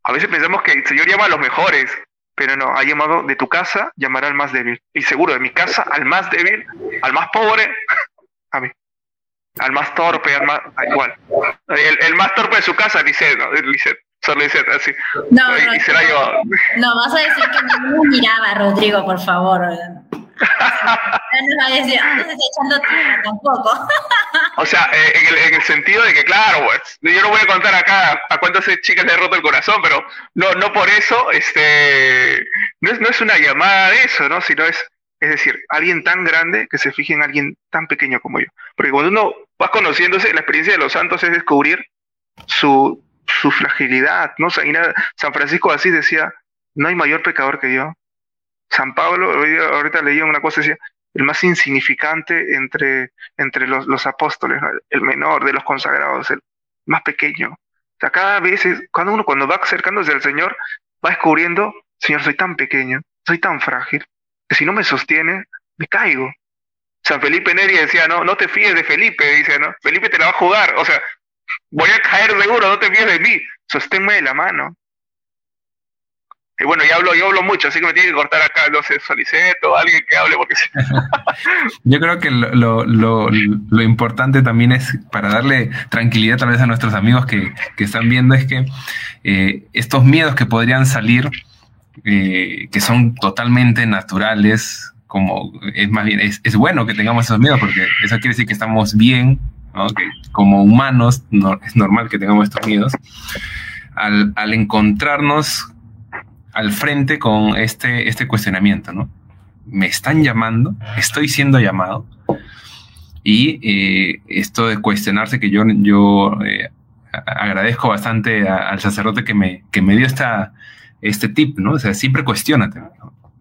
Speaker 3: A veces pensamos que el Señor llama a los mejores, pero no, ha llamado de tu casa, llamará al más débil. Y seguro, de mi casa, al más débil, al más pobre, a mí. Al más torpe, al más, igual. El, más torpe de su casa, dice, ¿no? Dice, solo dice así.
Speaker 4: No, y, no, no, vas a decir que no miraba, Rodrigo, por favor tampoco.
Speaker 3: O sea, eh, en, el, en, el, sentido de que, claro, pues, yo no voy a contar acá a cuántas chicas le he roto el corazón, pero no, no por eso, este, no es, no es una llamada de eso, ¿no? Sino es, es decir, alguien tan grande que se fije en alguien tan pequeño como yo. Porque cuando uno va conociéndose, la experiencia de los santos es descubrir su, su fragilidad, ¿no? San Francisco así decía, no hay mayor pecador que yo, San Pablo, ahorita leía una cosa, decía, el más insignificante entre, entre los, apóstoles, el menor de los consagrados, el más pequeño. O sea, cada vez, cuando uno cuando va acercándose al Señor, va descubriendo, Señor, soy tan pequeño, soy tan frágil, que si no me sostiene, me caigo. San Felipe Neri decía, no, no te fíes de Felipe, dice, ¿no? Felipe te la va a jugar, o sea, voy a caer seguro, no te fíes de mí, sosténme de la mano. Y bueno, ya hablo, yo hablo mucho, así que me tiene que cortar acá, no sé, Soliceto, alguien que hable, porque
Speaker 1: Yo creo que lo, lo, lo, importante también es, para darle tranquilidad tal vez a nuestros amigos que, que están viendo, es que eh, estos miedos que podrían salir, eh, que son totalmente naturales, como es más bien, es, es, bueno que tengamos esos miedos, porque eso quiere decir que estamos bien, ¿no? que como humanos no, es normal que tengamos estos miedos. Al, al encontrarnos al frente con este, este cuestionamiento, ¿no? Me están llamando, estoy siendo llamado. Y eh, esto de cuestionarse que yo, yo eh, agradezco bastante al sacerdote que me, que me dio esta, este tip, ¿no? O sea, siempre cuestionate,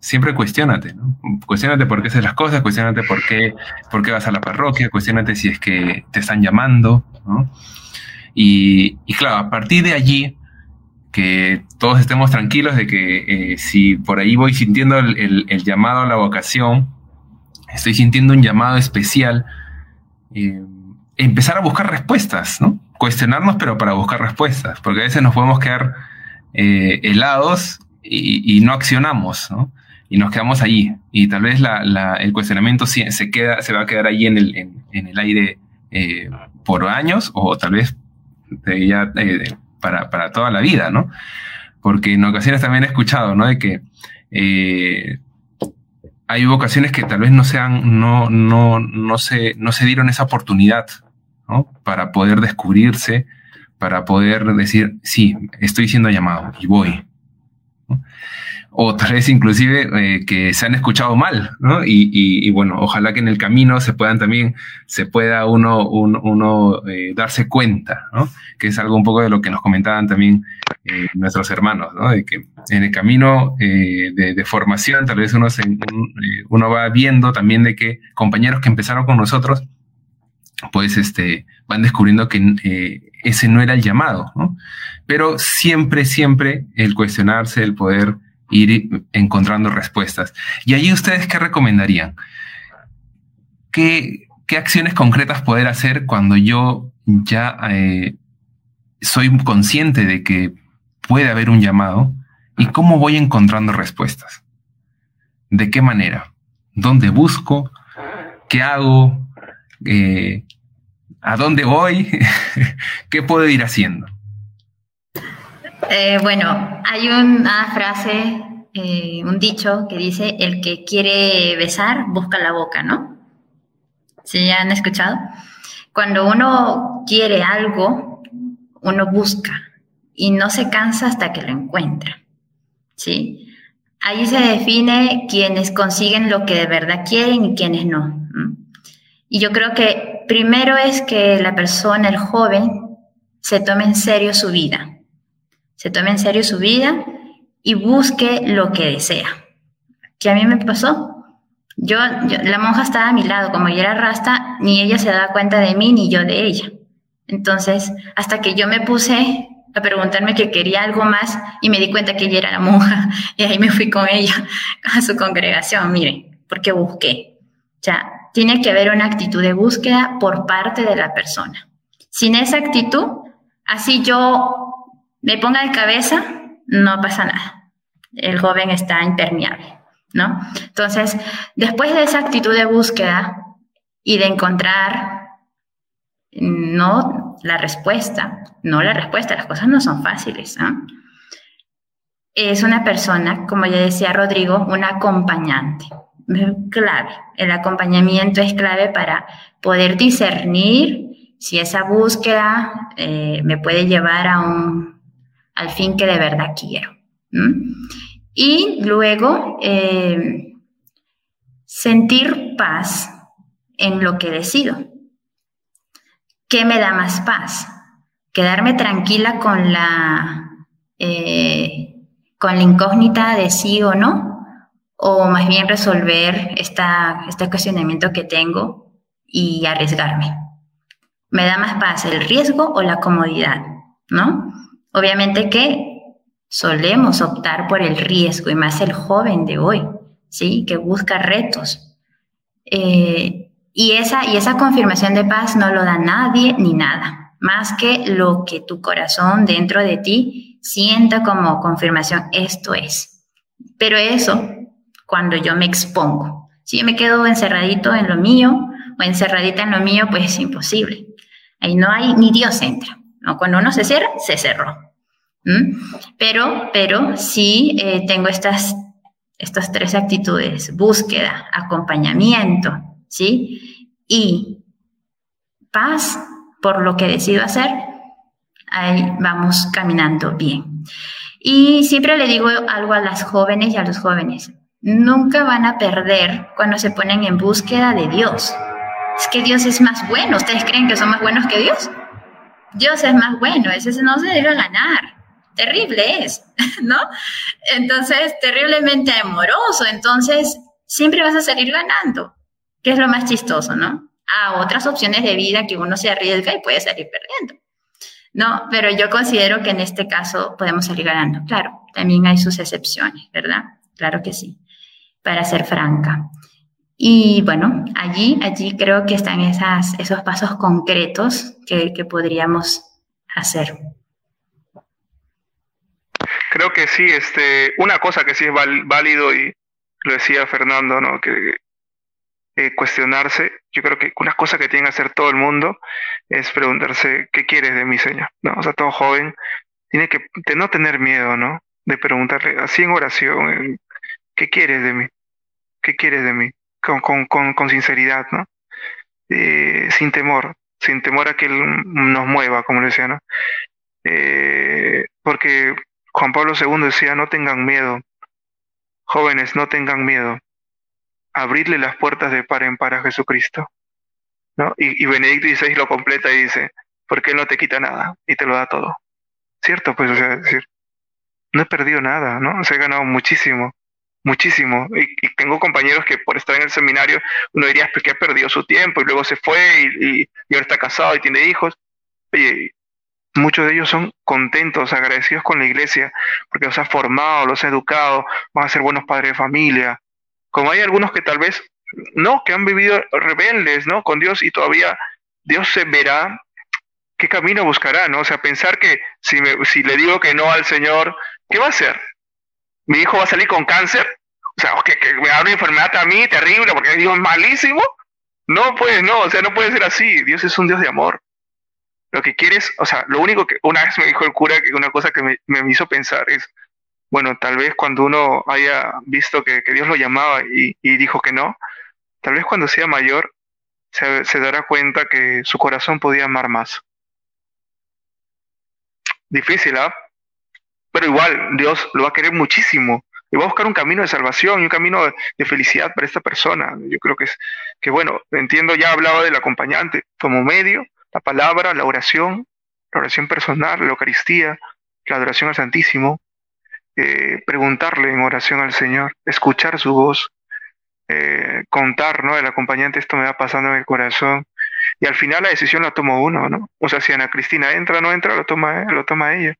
Speaker 1: siempre cuestionate, ¿no? Cuestionate por qué haces las cosas, cuestionate por qué, por qué vas a la parroquia, cuestionate si es que te están llamando, ¿no? Y, y claro, a partir de allí, que todos estemos tranquilos de que eh, si por ahí voy sintiendo el, llamado a la vocación, estoy sintiendo un llamado especial, eh, empezar a buscar respuestas, ¿no? Cuestionarnos, pero para buscar respuestas, porque a veces nos podemos quedar eh, helados y, no accionamos, ¿no? Y nos quedamos allí. Y tal vez el cuestionamiento se, queda, se va a quedar ahí en el, en, el aire por años, o tal vez ya para, toda la vida, ¿no? Porque en ocasiones también he escuchado, ¿no? De que eh, hay vocaciones que tal vez no sean, no, no, no se, no se dieron esa oportunidad, ¿no? Para poder descubrirse, para poder decir, sí, estoy siendo llamado y voy. O tal vez inclusive eh, que se han escuchado mal, ¿no? Y, y, bueno, ojalá que en el camino se puedan también, se pueda uno, uno, eh, darse cuenta, ¿no? Que es algo un poco de lo que nos comentaban también eh, nuestros hermanos, ¿no? De que en el camino de, de, formación tal vez uno, se, uno va viendo también de que compañeros que empezaron con nosotros, pues este, van descubriendo que ese no era el llamado, ¿no? Pero siempre, siempre el cuestionarse, el poder ir encontrando respuestas. Y allí ustedes, ¿qué recomendarían? ¿Qué, qué acciones concretas poder hacer cuando yo ya eh, soy consciente de que puede haber un llamado? ¿Y cómo voy encontrando respuestas? ¿De qué manera? ¿Dónde busco? ¿Qué hago? Eh, ¿A dónde voy? ¿Qué puedo ir haciendo?
Speaker 4: Eh, bueno, hay una frase, eh, un dicho que dice, el que quiere besar, busca la boca, ¿no? ¿Sí han escuchado? Cuando uno quiere algo, uno busca y no se cansa hasta que lo encuentra, ¿sí? Ahí se define quienes consiguen lo que de verdad quieren y quienes no. Y yo creo que primero es que la persona, el joven, se tome en serio su vida se tome en serio su vida y busque lo que desea. ¿Qué a mí me pasó? Yo, la monja estaba a mi lado, como yo era rasta, ni ella se daba cuenta de mí ni yo de ella. Entonces, hasta que yo me puse a preguntarme que quería algo más y me di cuenta que ella era la monja y ahí me fui con ella a su congregación, miren, porque busqué. O sea, tiene que haber una actitud de búsqueda por parte de la persona. Sin esa actitud, así yo me ponga de cabeza, no pasa nada. El joven está impermeable, ¿no? Entonces, después de esa actitud de búsqueda y de encontrar no la respuesta, no la respuesta, las cosas no son fáciles, ¿no? Es una persona, como ya decía Rodrigo, un acompañante. Clave. El acompañamiento es clave para poder discernir si esa búsqueda eh, me puede llevar a un al fin que de verdad quiero. Y luego, eh, sentir paz en lo que decido. ¿Qué me da más paz? Quedarme tranquila con la, eh, con la incógnita de sí o no, o más bien resolver esta, este cuestionamiento que tengo y arriesgarme. ¿Me da más paz el riesgo o la comodidad? ¿No? Obviamente que solemos optar por el riesgo y más el joven de hoy, ¿sí? Que busca retos. Eh, y, esa, y esa confirmación de paz no lo da nadie ni nada, más que lo que tu corazón dentro de ti sienta como confirmación, esto es. Pero eso, cuando yo me expongo, si yo me quedo encerradito en lo mío o encerradita en lo mío, pues es imposible. Ahí no hay, ni Dios entra. ¿no? Cuando uno se cierra, se cerró. Pero, pero sí eh, tengo estas, estas tres actitudes, búsqueda, acompañamiento, ¿sí? Y paz por lo que decido hacer, ahí vamos caminando bien. Y siempre le digo algo a las jóvenes y a los jóvenes, nunca van a perder cuando se ponen en búsqueda de Dios. Es que Dios es más bueno. ¿Ustedes creen que son más buenos que Dios? Dios es más bueno, ese no se debe ganar terrible es, ¿no? Entonces, terriblemente amoroso, entonces siempre vas a salir ganando, que es lo más chistoso, ¿no? A otras opciones de vida que uno se arriesga y puede salir perdiendo. No, pero yo considero que en este caso podemos salir ganando. Claro, también hay sus excepciones, ¿verdad? Claro que sí, para ser franca. Y bueno, allí, allí creo que están esos pasos concretos que podríamos hacer.
Speaker 3: Creo que sí, este, una cosa que sí es válido y lo decía Fernando, ¿no? Que eh, cuestionarse, yo creo que una cosa que tiene que hacer todo el mundo es preguntarse, ¿qué quieres de mí, Señor? ¿No? O sea, todo joven tiene que de no tener miedo, ¿no? De preguntarle así en oración, ¿qué quieres de mí? ¿Qué quieres de mí? Con, con, con, sinceridad, ¿no? Eh, sin temor, sin temor a que Él nos mueva, como le decía, ¿no? Eh, porque Juan Pablo II decía, no tengan miedo Jóvenes, no tengan miedo. Abrirle las puertas de par en par a Jesucristo. ¿no? Y, y Benedicto XVI lo completa y dice, porque Él no te quita nada y te lo da todo. ¿Cierto? Pues, o sea, decir, no he perdido nada, ¿no? Se he ganado muchísimo, muchísimo. Y, tengo compañeros que por estar en el seminario, uno diría pues, que ha perdido su tiempo y luego se fue y, y, ahora está casado y tiene hijos. Oye, muchos de ellos son contentos, agradecidos con la iglesia, porque los ha formado, los ha educado, van a ser buenos padres de familia. Como hay algunos que tal vez no, que han vivido rebeldes, ¿no? Con Dios y todavía Dios se verá qué camino buscará, ¿no? O sea, pensar que si, me, si le digo que no al Señor, ¿qué va a hacer? ¿Mi hijo va a salir con cáncer? O sea, que, me da una enfermedad a mí terrible porque Dios es malísimo. No, pues no, o sea, no puede ser así. Dios es un Dios de amor. Lo que quieres, o sea, lo único que una vez me dijo el cura, que una cosa que me, me hizo pensar es, bueno, tal vez cuando uno haya visto que, que Dios lo llamaba y, y, dijo que no, tal vez cuando sea mayor se, se dará cuenta que su corazón podía amar más. Difícil, ¿ah? Pero igual, Dios lo va a querer muchísimo y va a buscar un camino de salvación y un camino de, felicidad para esta persona. Yo creo que es que, bueno, entiendo, ya hablaba del acompañante como medio, la palabra, la oración, la oración personal, la Eucaristía, la adoración al Santísimo, eh, preguntarle en oración al Señor, escuchar su voz, eh, contar, ¿no? El acompañante, esto me va pasando en el corazón. Y al final la decisión la toma uno, ¿no? O sea, si Ana Cristina entra o no entra, lo toma, lo toma ella.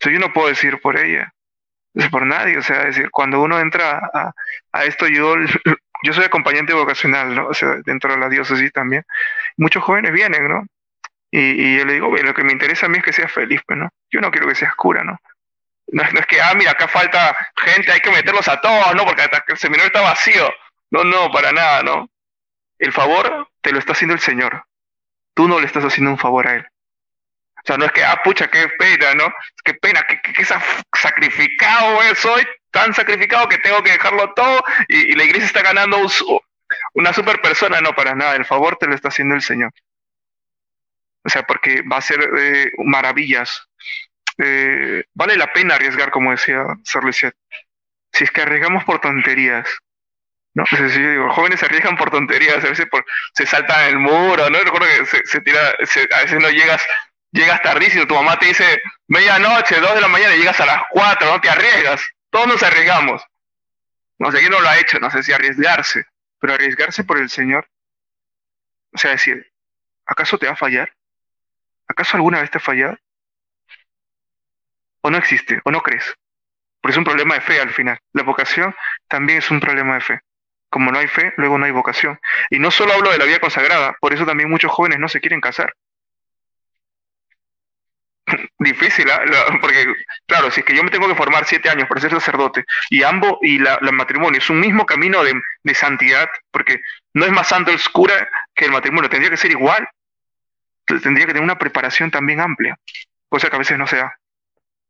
Speaker 3: O sea, yo no puedo decir por ella, es por nadie. O sea, decir, cuando uno entra a, a esto, yo, yo soy acompañante vocacional, ¿no? O sea, dentro de la diócesis también. Muchos jóvenes vienen, ¿no? Y, y yo le digo, lo que me interesa a mí es que seas feliz, pues, ¿no? Yo no quiero que seas cura, ¿no? No, no es que, ah, mira, acá falta gente, hay que meterlos a todos, ¿no? Porque hasta que el seminario está vacío. No, no, para nada, ¿no? El favor te lo está haciendo el Señor. Tú no le estás haciendo un favor a Él. O sea, no es que, ah, pucha, qué pena, ¿no? Qué pena, qué, qué, sacrificado eh, soy, tan sacrificado que tengo que dejarlo todo y, la iglesia está ganando un, una super persona. No, para nada, el favor te lo está haciendo el Señor. O sea, porque va a ser eh, maravillas. Eh, vale la pena arriesgar, como decía Sir Lucet. Si es que arriesgamos por tonterías, ¿no? O si digo, jóvenes se arriesgan por tonterías, a veces por, se saltan el muro, ¿no? Recuerdo que se, tira, a veces no llegas llegas tardísimo, tu mamá te dice medianoche, dos de la mañana y llegas a las cuatro, no te arriesgas, todos nos arriesgamos. No sé quién no lo ha hecho, no sé si arriesgarse, pero arriesgarse por el Señor. O sea, decir, ¿acaso te va a fallar? ¿Acaso alguna vez te ha fallado? ¿O no existe? ¿O no crees? Porque es un problema de fe al final. La vocación también es un problema de fe. Como no hay fe, luego no hay vocación. Y no solo hablo de la vida consagrada, por eso también muchos jóvenes no se quieren casar difícil, ¿eh? porque claro, si es que yo me tengo que formar siete años para ser sacerdote y ambos y la, matrimonio es un mismo camino de, de, santidad, porque no es más santo el cura que el matrimonio, tendría que ser igual, tendría que tener una preparación también amplia, cosa que a veces no se da.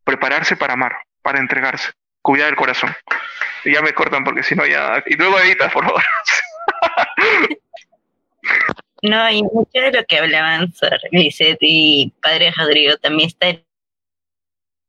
Speaker 3: Prepararse para amar, para entregarse, cuidar el corazón. Y ya me cortan porque si no ya... Y luego editas, por favor.
Speaker 2: No, y mucho de lo que hablaban Sor Lizeth y Padre Rodrigo también está el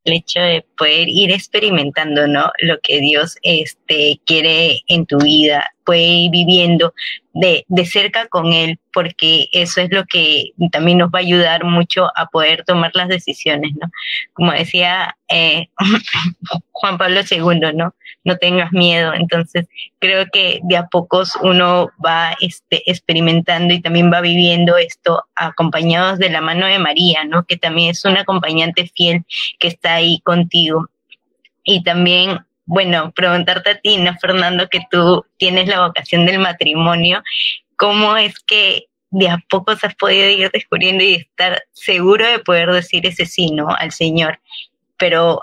Speaker 2: hecho de poder ir experimentando, ¿no? Lo que Dios este, quiere en tu vida, ir viviendo de, de cerca con Él, porque eso es lo que también nos va a ayudar mucho a poder tomar las decisiones, ¿no? Como decía eh, Juan Pablo II, ¿no? No tengas miedo. Entonces, creo que de a pocos uno va este, experimentando y también va viviendo esto acompañados de la mano de María, ¿no? Que también es una acompañante fiel que está ahí contigo. Y también bueno, preguntarte a ti, ¿no, Fernando, que tú tienes la vocación del matrimonio, ¿cómo es que de a poco has podido ir descubriendo y estar seguro de poder decir ese sí, ¿no? Al Señor, pero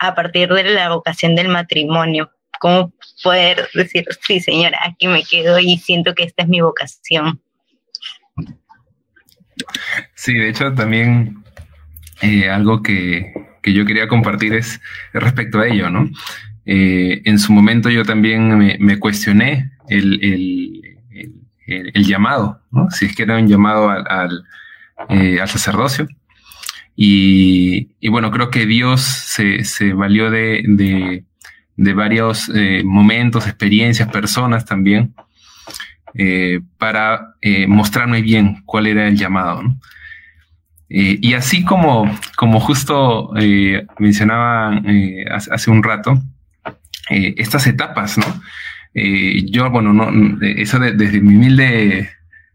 Speaker 2: a partir de la vocación del matrimonio, ¿cómo poder decir, sí, Señor, aquí me quedo y siento que esta es mi vocación?
Speaker 1: Sí, de hecho también eh, algo que, que, yo quería compartir es respecto a ello, ¿no? Eh, en su momento yo también me, cuestioné el, el, llamado, ¿no? si es que era un llamado al, al, eh, sacerdocio. Y, bueno, creo que Dios se, se valió de, de, varios eh, momentos, experiencias, personas también, eh, para mostrarme bien cuál era el llamado. y así como, como justo mencionaba hace un rato, estas etapas, ¿no? yo, bueno, no, eso desde mi humilde,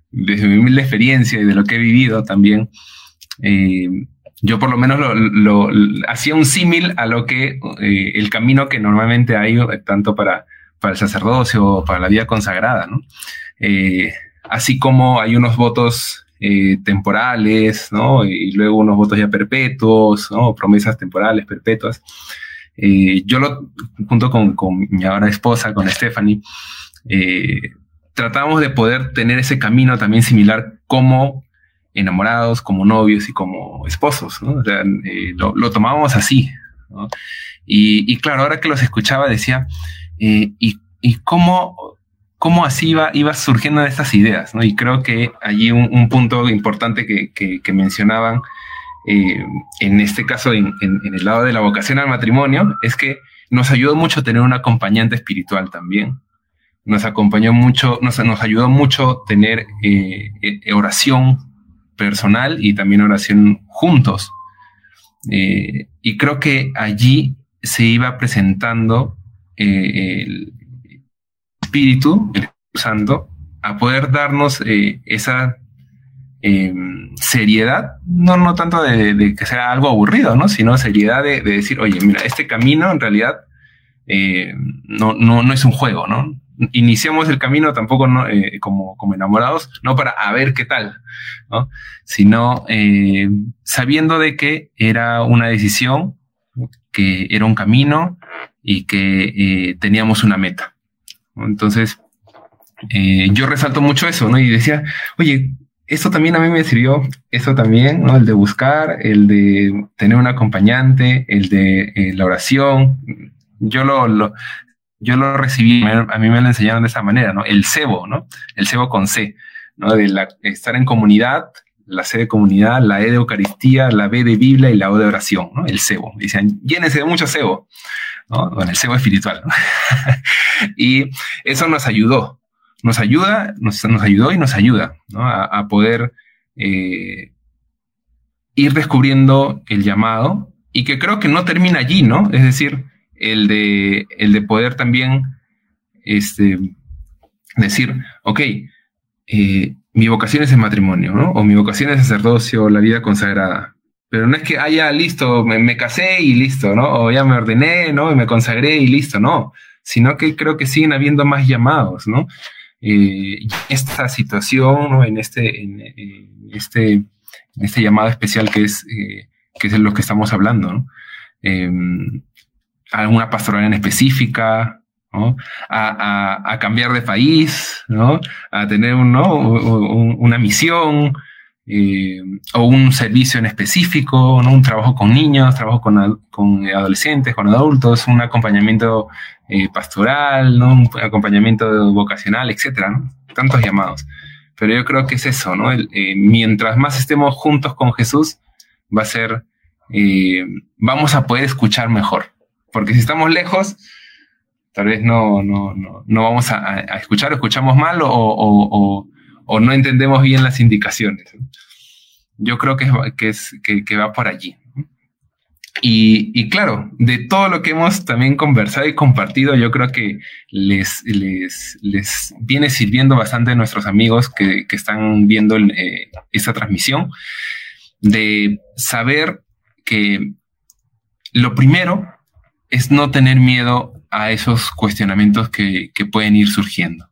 Speaker 1: desde mi humilde experiencia y de lo que he vivido también, yo por lo menos lo, hacía un símil a lo que eh, el camino que normalmente hay eh, tanto para, para el sacerdocio o para la vida consagrada, ¿no? Eh, así como hay unos votos temporales, ¿no? Y luego unos votos ya perpetuos, ¿no? Promesas temporales, perpetuas. Yo lo, junto con, con, mi ahora esposa, con Stephanie, tratamos de poder tener ese camino también similar como enamorados, como novios y como esposos, ¿no? O sea, eh, lo, lo, tomábamos así, ¿no? Y, y, claro, ahora que los escuchaba decía, eh, y, y, cómo, cómo así iba, iba surgiendo estas ideas, ¿no? Y creo que allí un, un punto importante que, que, que mencionaban, eh, en este caso en, el lado de la vocación al matrimonio, es que nos ayudó mucho tener un acompañante espiritual también. Nos acompañó mucho, nos, ayudó mucho tener eh, eh oración personal y también oración juntos. Y creo que allí se iba presentando el Espíritu, el Santo, a poder darnos esa em, seriedad, no, no tanto de, que sea algo aburrido, ¿no? sino seriedad de, de, decir, oye, mira, este camino en realidad no, no, no es un juego, ¿no? iniciamos el camino tampoco eh, como, como enamorados, no para a ver qué tal, ¿no? sino eh, sabiendo de que era una decisión, que era un camino y que eh, teníamos una meta. Entonces, yo resalto mucho eso, ¿no? Y decía, oye, esto también a mí me sirvió, eso también. El de buscar, el de tener un acompañante, el de la oración. Yo lo, lo, yo lo recibí, a mí me lo enseñaron de esa manera, ¿no? El cebo, ¿no? El cebo con C, ¿no? De la, estar en comunidad, la C de comunidad, la E de Eucaristía, la B de Biblia y la O de oración, ¿no? El cebo. Dicen, llénense de mucho cebo, ¿no? Bueno, el cebo espiritual, ¿no? y eso nos ayudó, nos ayuda, nos, nos ayudó y nos ayuda, ¿no? A, poder eh, ir descubriendo el llamado y que creo que no termina allí, ¿no? Es decir, el de, el de poder también este, decir, ok, eh, mi vocación es el matrimonio, ¿no? O mi vocación es el sacerdocio, la vida consagrada. Pero no es que, ah, listo, me, casé y listo, ¿no? O ya me ordené, ¿no? Y me consagré y listo, no. Sino que creo que siguen habiendo más llamados, ¿no? Eh, esta situación. En este, en, este, en este llamado especial que es, eh, que es lo que estamos hablando, ¿no? Em, alguna pastoral en específica, ¿no? a, a, a, cambiar de país, ¿no? a tener un, una misión eh, o un servicio en específico, ¿no? un trabajo con niños, trabajo con, con adolescentes, con adultos, un acompañamiento eh, pastoral, un acompañamiento vocacional, etcétera, tantos llamados. Pero yo creo que es eso, ¿no? El, eh, mientras más estemos juntos con Jesús, va a ser, eh, vamos a poder escuchar mejor. Porque si estamos lejos, tal vez no, no, no, no vamos a, escuchar, escuchamos mal o, no entendemos bien las indicaciones. Yo creo que va por allí. Y, y, claro, de todo lo que hemos también conversado y compartido, yo creo que les, les, les viene sirviendo bastante a nuestros amigos que, que están viendo eh, esta transmisión, de saber que lo primero es no tener miedo a esos cuestionamientos que, que pueden ir surgiendo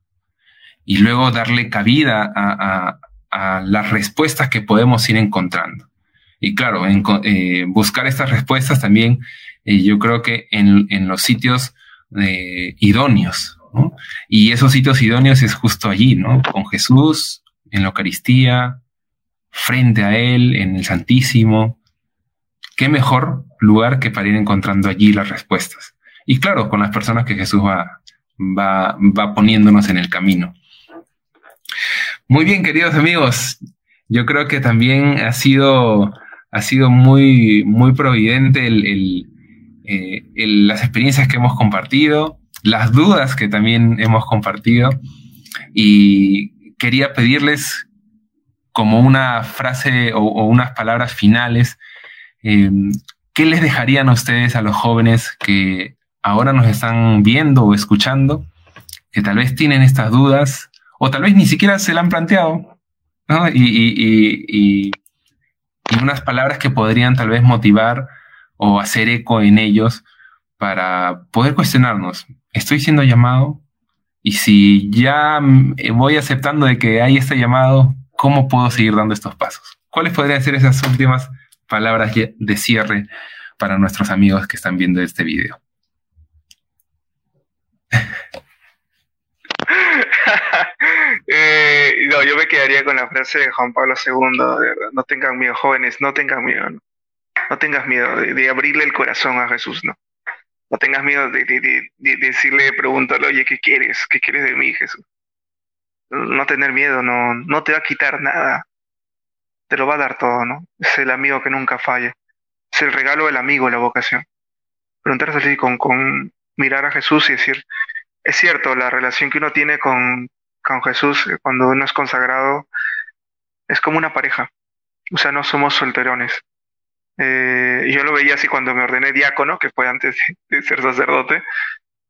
Speaker 1: y luego darle cabida a, a, a, las respuestas que podemos ir encontrando. Y claro, eh, buscar estas respuestas también, eh, yo creo que en, en los sitios eh, idóneos, ¿no? Y esos sitios idóneos es justo allí, ¿no? Con Jesús, en la Eucaristía, frente a Él, en el Santísimo. ¿Qué mejor lugar que para ir encontrando allí las respuestas. Y claro, con las personas que Jesús va, va, va poniéndonos en el camino. Muy bien, queridos amigos. Yo creo que también ha sido, ha sido muy, muy providente el, el, eh, las experiencias que hemos compartido, las dudas que también hemos compartido. Y quería pedirles como una frase o, unas palabras finales, eh, ¿qué les dejarían ustedes a los jóvenes que ahora nos están viendo o escuchando, que tal vez tienen estas dudas o tal vez ni siquiera se la han planteado, y, unas palabras que podrían tal vez motivar o hacer eco en ellos para poder cuestionarnos, ¿estoy siendo llamado? Y si ya voy aceptando de que hay este llamado, ¿cómo puedo seguir dando estos pasos? ¿Cuáles podrían ser esas últimas palabras de cierre para nuestros amigos que están viendo este video?
Speaker 3: eh, no, yo me quedaría con la frase de Juan Pablo II. No tengan miedo, jóvenes, no tengan miedo. No, no tengas miedo de, abrirle el corazón a Jesús, ¿no? No tengas miedo de, de, decirle, pregúntale, oye, ¿qué quieres? ¿Qué quieres de mí, Jesús? No tener miedo, no, no te va a quitar nada. Te lo va a dar todo, ¿no? Es el amigo que nunca falla. Es el regalo del amigo, la vocación. Preguntarse así con, con mirar a Jesús y decir, es cierto, la relación que uno tiene con, con Jesús eh, cuando uno es consagrado es como una pareja. O sea, no somos solterones. Eh, yo lo veía así cuando me ordené diácono, que fue antes de ser sacerdote.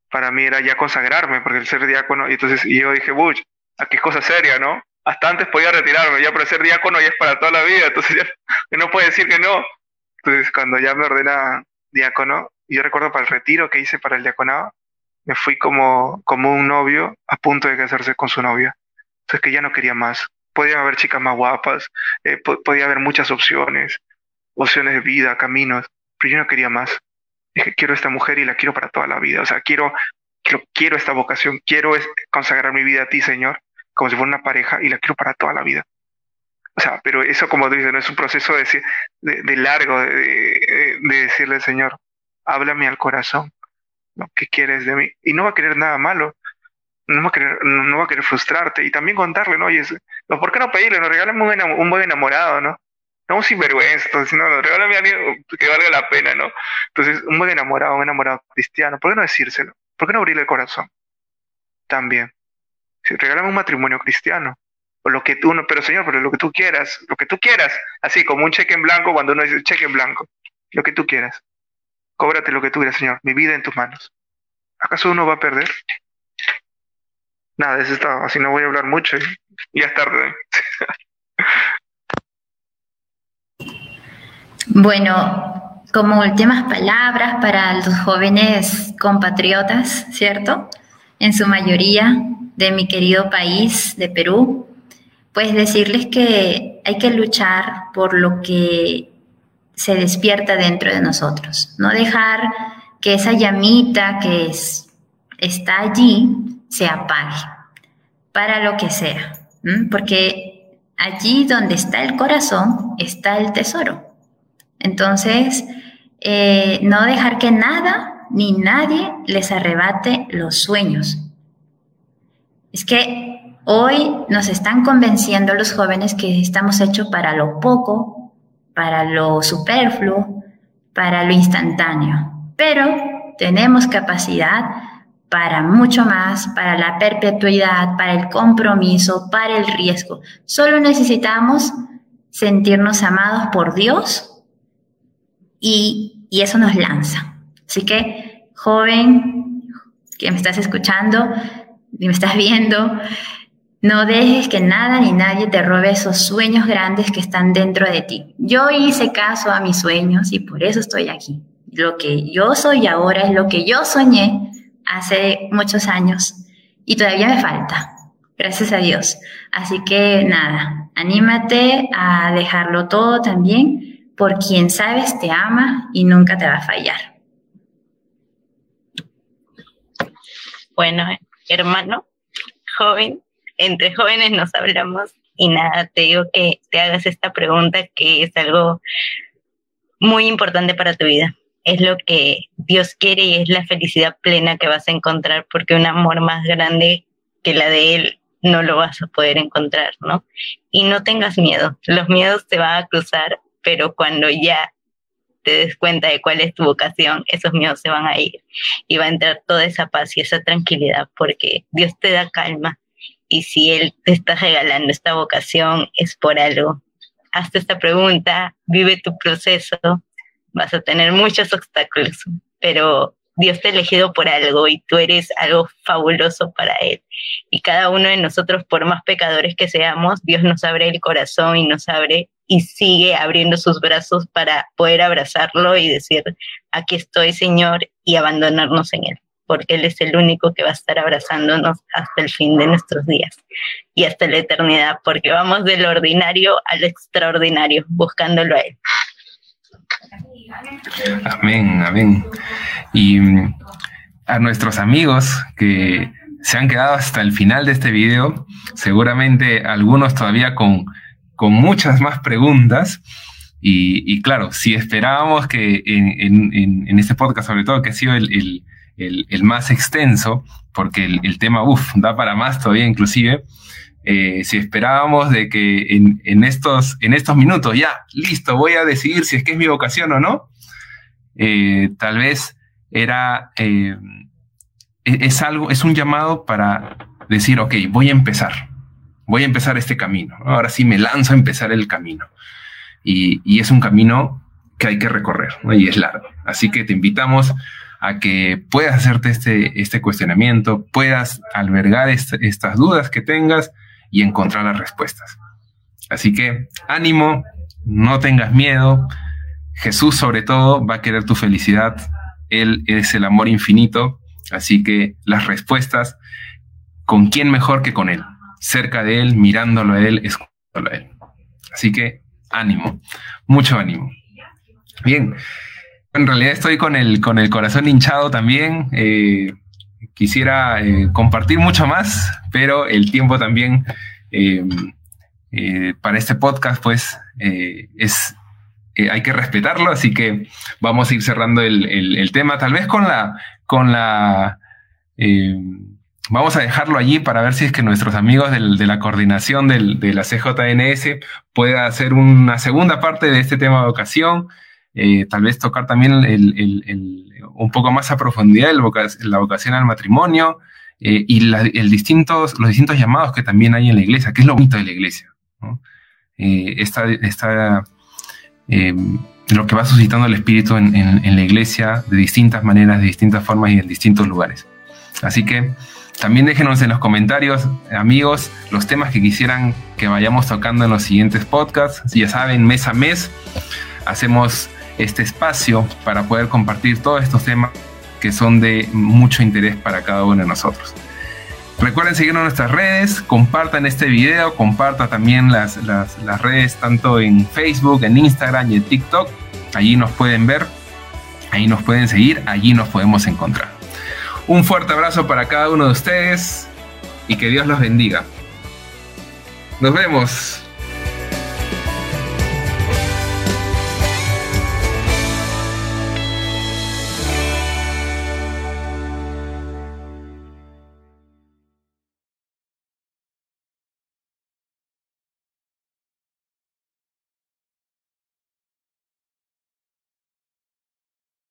Speaker 3: Para mí era ya consagrarme, porque el ser diácono, y entonces y yo dije, Buch, aquí es cosa seria, ¿no? Hasta antes podía retirarme, ya pero ser diácono ya es para toda la vida, entonces ya no puede decir que no. Entonces cuando ya me ordena diácono, yo recuerdo para el retiro que hice para el diaconado, me fui como, como un novio a punto de casarse con su novia. Entonces que ya no quería más. Podía haber chicas más guapas, eh, podía haber muchas opciones, opciones de vida, caminos, pero yo no quería más. Dije, quiero esta mujer y la quiero para toda la vida. O sea, quiero, quiero, quiero esta vocación, quiero consagrar mi vida a ti, Señor, como si fuera una pareja y la quiero para toda la vida. O sea, pero eso, como dice, no es un proceso de, de, largo de, de, decirle, Señor, háblame al corazón, ¿Qué quieres de mí? Y no va a querer nada malo. No va a querer, no va a querer frustrarte. Y también contarle, ¿no? Oye, ¿por qué no pedirle? Nos regálame un buen, enamorado, ¿no? No un sinvergüenza, sino no, regálame a alguien que valga la pena, ¿no? Entonces, un buen enamorado, un enamorado cristiano, ¿por qué no decírselo? ¿Por qué no abrirle el corazón? También. Si regálame un matrimonio cristiano, o lo que tú, no, pero Señor, pero lo que tú quieras, lo que tú quieras, así como un cheque en blanco cuando uno dice cheque en blanco, lo que tú quieras. Cóbrate lo que tú quieras, Señor, mi vida en tus manos. ¿Acaso uno va a perder? Nada, eso está, así no voy a hablar mucho y ya es tarde.
Speaker 4: Bueno, como últimas palabras para los jóvenes compatriotas, ¿cierto? En su mayoría de mi querido país, de Perú, pues decirles que hay que luchar por lo que se despierta dentro de nosotros. No dejar que esa llamita que está allí se apague para lo que sea, porque allí donde está el corazón está el tesoro. Entonces, eh, no dejar que nada ni nadie les arrebate los sueños. Es que hoy nos están convenciendo los jóvenes que estamos hechos para lo poco para lo superfluo, para lo instantáneo, pero tenemos capacidad para mucho más, para la perpetuidad, para el compromiso, para el riesgo. Solo necesitamos sentirnos amados por Dios y, y eso nos lanza. Así que, joven que me estás escuchando me estás viendo, no dejes que nada ni nadie te robe esos sueños grandes que están dentro de ti. Yo hice caso a mis sueños y por eso estoy aquí. Lo que yo soy ahora es lo que yo soñé hace muchos años y todavía me falta. Gracias a Dios. Así que nada, anímate a dejarlo todo también por quien sabes te ama y nunca te va a fallar.
Speaker 2: Bueno, hermano, joven, entre jóvenes nos hablamos y nada, te digo que te hagas esta pregunta que es algo muy importante para tu vida. Es lo que Dios quiere y es la felicidad plena que vas a encontrar porque un amor más grande que la de Él no lo vas a poder encontrar, ¿no? Y no tengas miedo, los miedos te van a cruzar, pero cuando ya te des cuenta de cuál es tu vocación, esos miedos se van a ir y va a entrar toda esa paz y esa tranquilidad porque Dios te da calma y si Él te está regalando esta vocación es por algo. Hazte esta pregunta, vive tu proceso, vas a tener muchos obstáculos, pero Dios te ha elegido por algo y tú eres algo fabuloso para Él. Y cada uno de nosotros, por más pecadores que seamos, Dios nos abre el corazón y nos abre y sigue abriendo sus brazos para poder abrazarlo y decir, aquí estoy, Señor, y abandonarnos en Él, porque Él es el único que va a estar abrazándonos hasta el fin de nuestros días y hasta la eternidad, porque vamos del ordinario al extraordinario, buscándolo a Él.
Speaker 1: Amén, amén. Y mm, a nuestros amigos que se han quedado hasta el final de este video, seguramente algunos todavía con, con muchas más preguntas. Y, claro, si esperábamos que en, este podcast, sobre todo, que ha sido el, más extenso, porque el, tema, uff, da para más todavía inclusive, eh, si esperábamos de que en, estos, en estos minutos, ya, listo, voy a decidir si es que es mi vocación o no, eh, tal vez era, eh, e, es algo, es un llamado para decir, ok, voy a empezar, voy a empezar este camino, ahora sí me lanzo a empezar el camino. Y, es un camino que hay que recorrer, y es largo. Así que te invitamos a que puedas hacerte este, este cuestionamiento, puedas albergar estas dudas que tengas y encontrar las respuestas. Así que ánimo, no tengas miedo. Jesús sobre todo va a querer tu felicidad. Él es el amor infinito. Así que las respuestas, ¿con quién mejor que con Él? Cerca de Él, mirándolo a Él, escuchándolo a Él. Así que ánimo, mucho ánimo. Bien, en realidad estoy con el, con el corazón hinchado también. Eh, quisiera eh, compartir mucho más, pero el tiempo también eh, para este podcast, pues, es hay que respetarlo, así que vamos a ir cerrando el, tema, tal vez con la, con la vamos a dejarlo allí para ver si es que nuestros amigos de la coordinación de la CJNS pueda hacer una segunda parte de este tema de vocación, tal vez tocar también el, un poco más a profundidad la vocación al matrimonio eh, y el distintos, los distintos llamados que también hay en la iglesia, que es lo bonito de la iglesia. Eh, esta, eh, lo que va suscitando el Espíritu en, en, la iglesia de distintas maneras, de distintas formas y en distintos lugares. Así que también déjenos en los comentarios, amigos, los temas que quisieran que vayamos tocando en los siguientes podcasts. Ya saben, mes a mes hacemos este espacio para poder compartir todos estos temas que son de mucho interés para cada uno de nosotros. Recuerden seguirnos en nuestras redes, compartan este video, compartan también las, las, las redes tanto en Facebook, en Instagram y en TikTok. Allí nos pueden ver, ahí nos pueden seguir, allí nos podemos encontrar. Un fuerte abrazo para cada uno de ustedes y que Dios los bendiga. Nos vemos.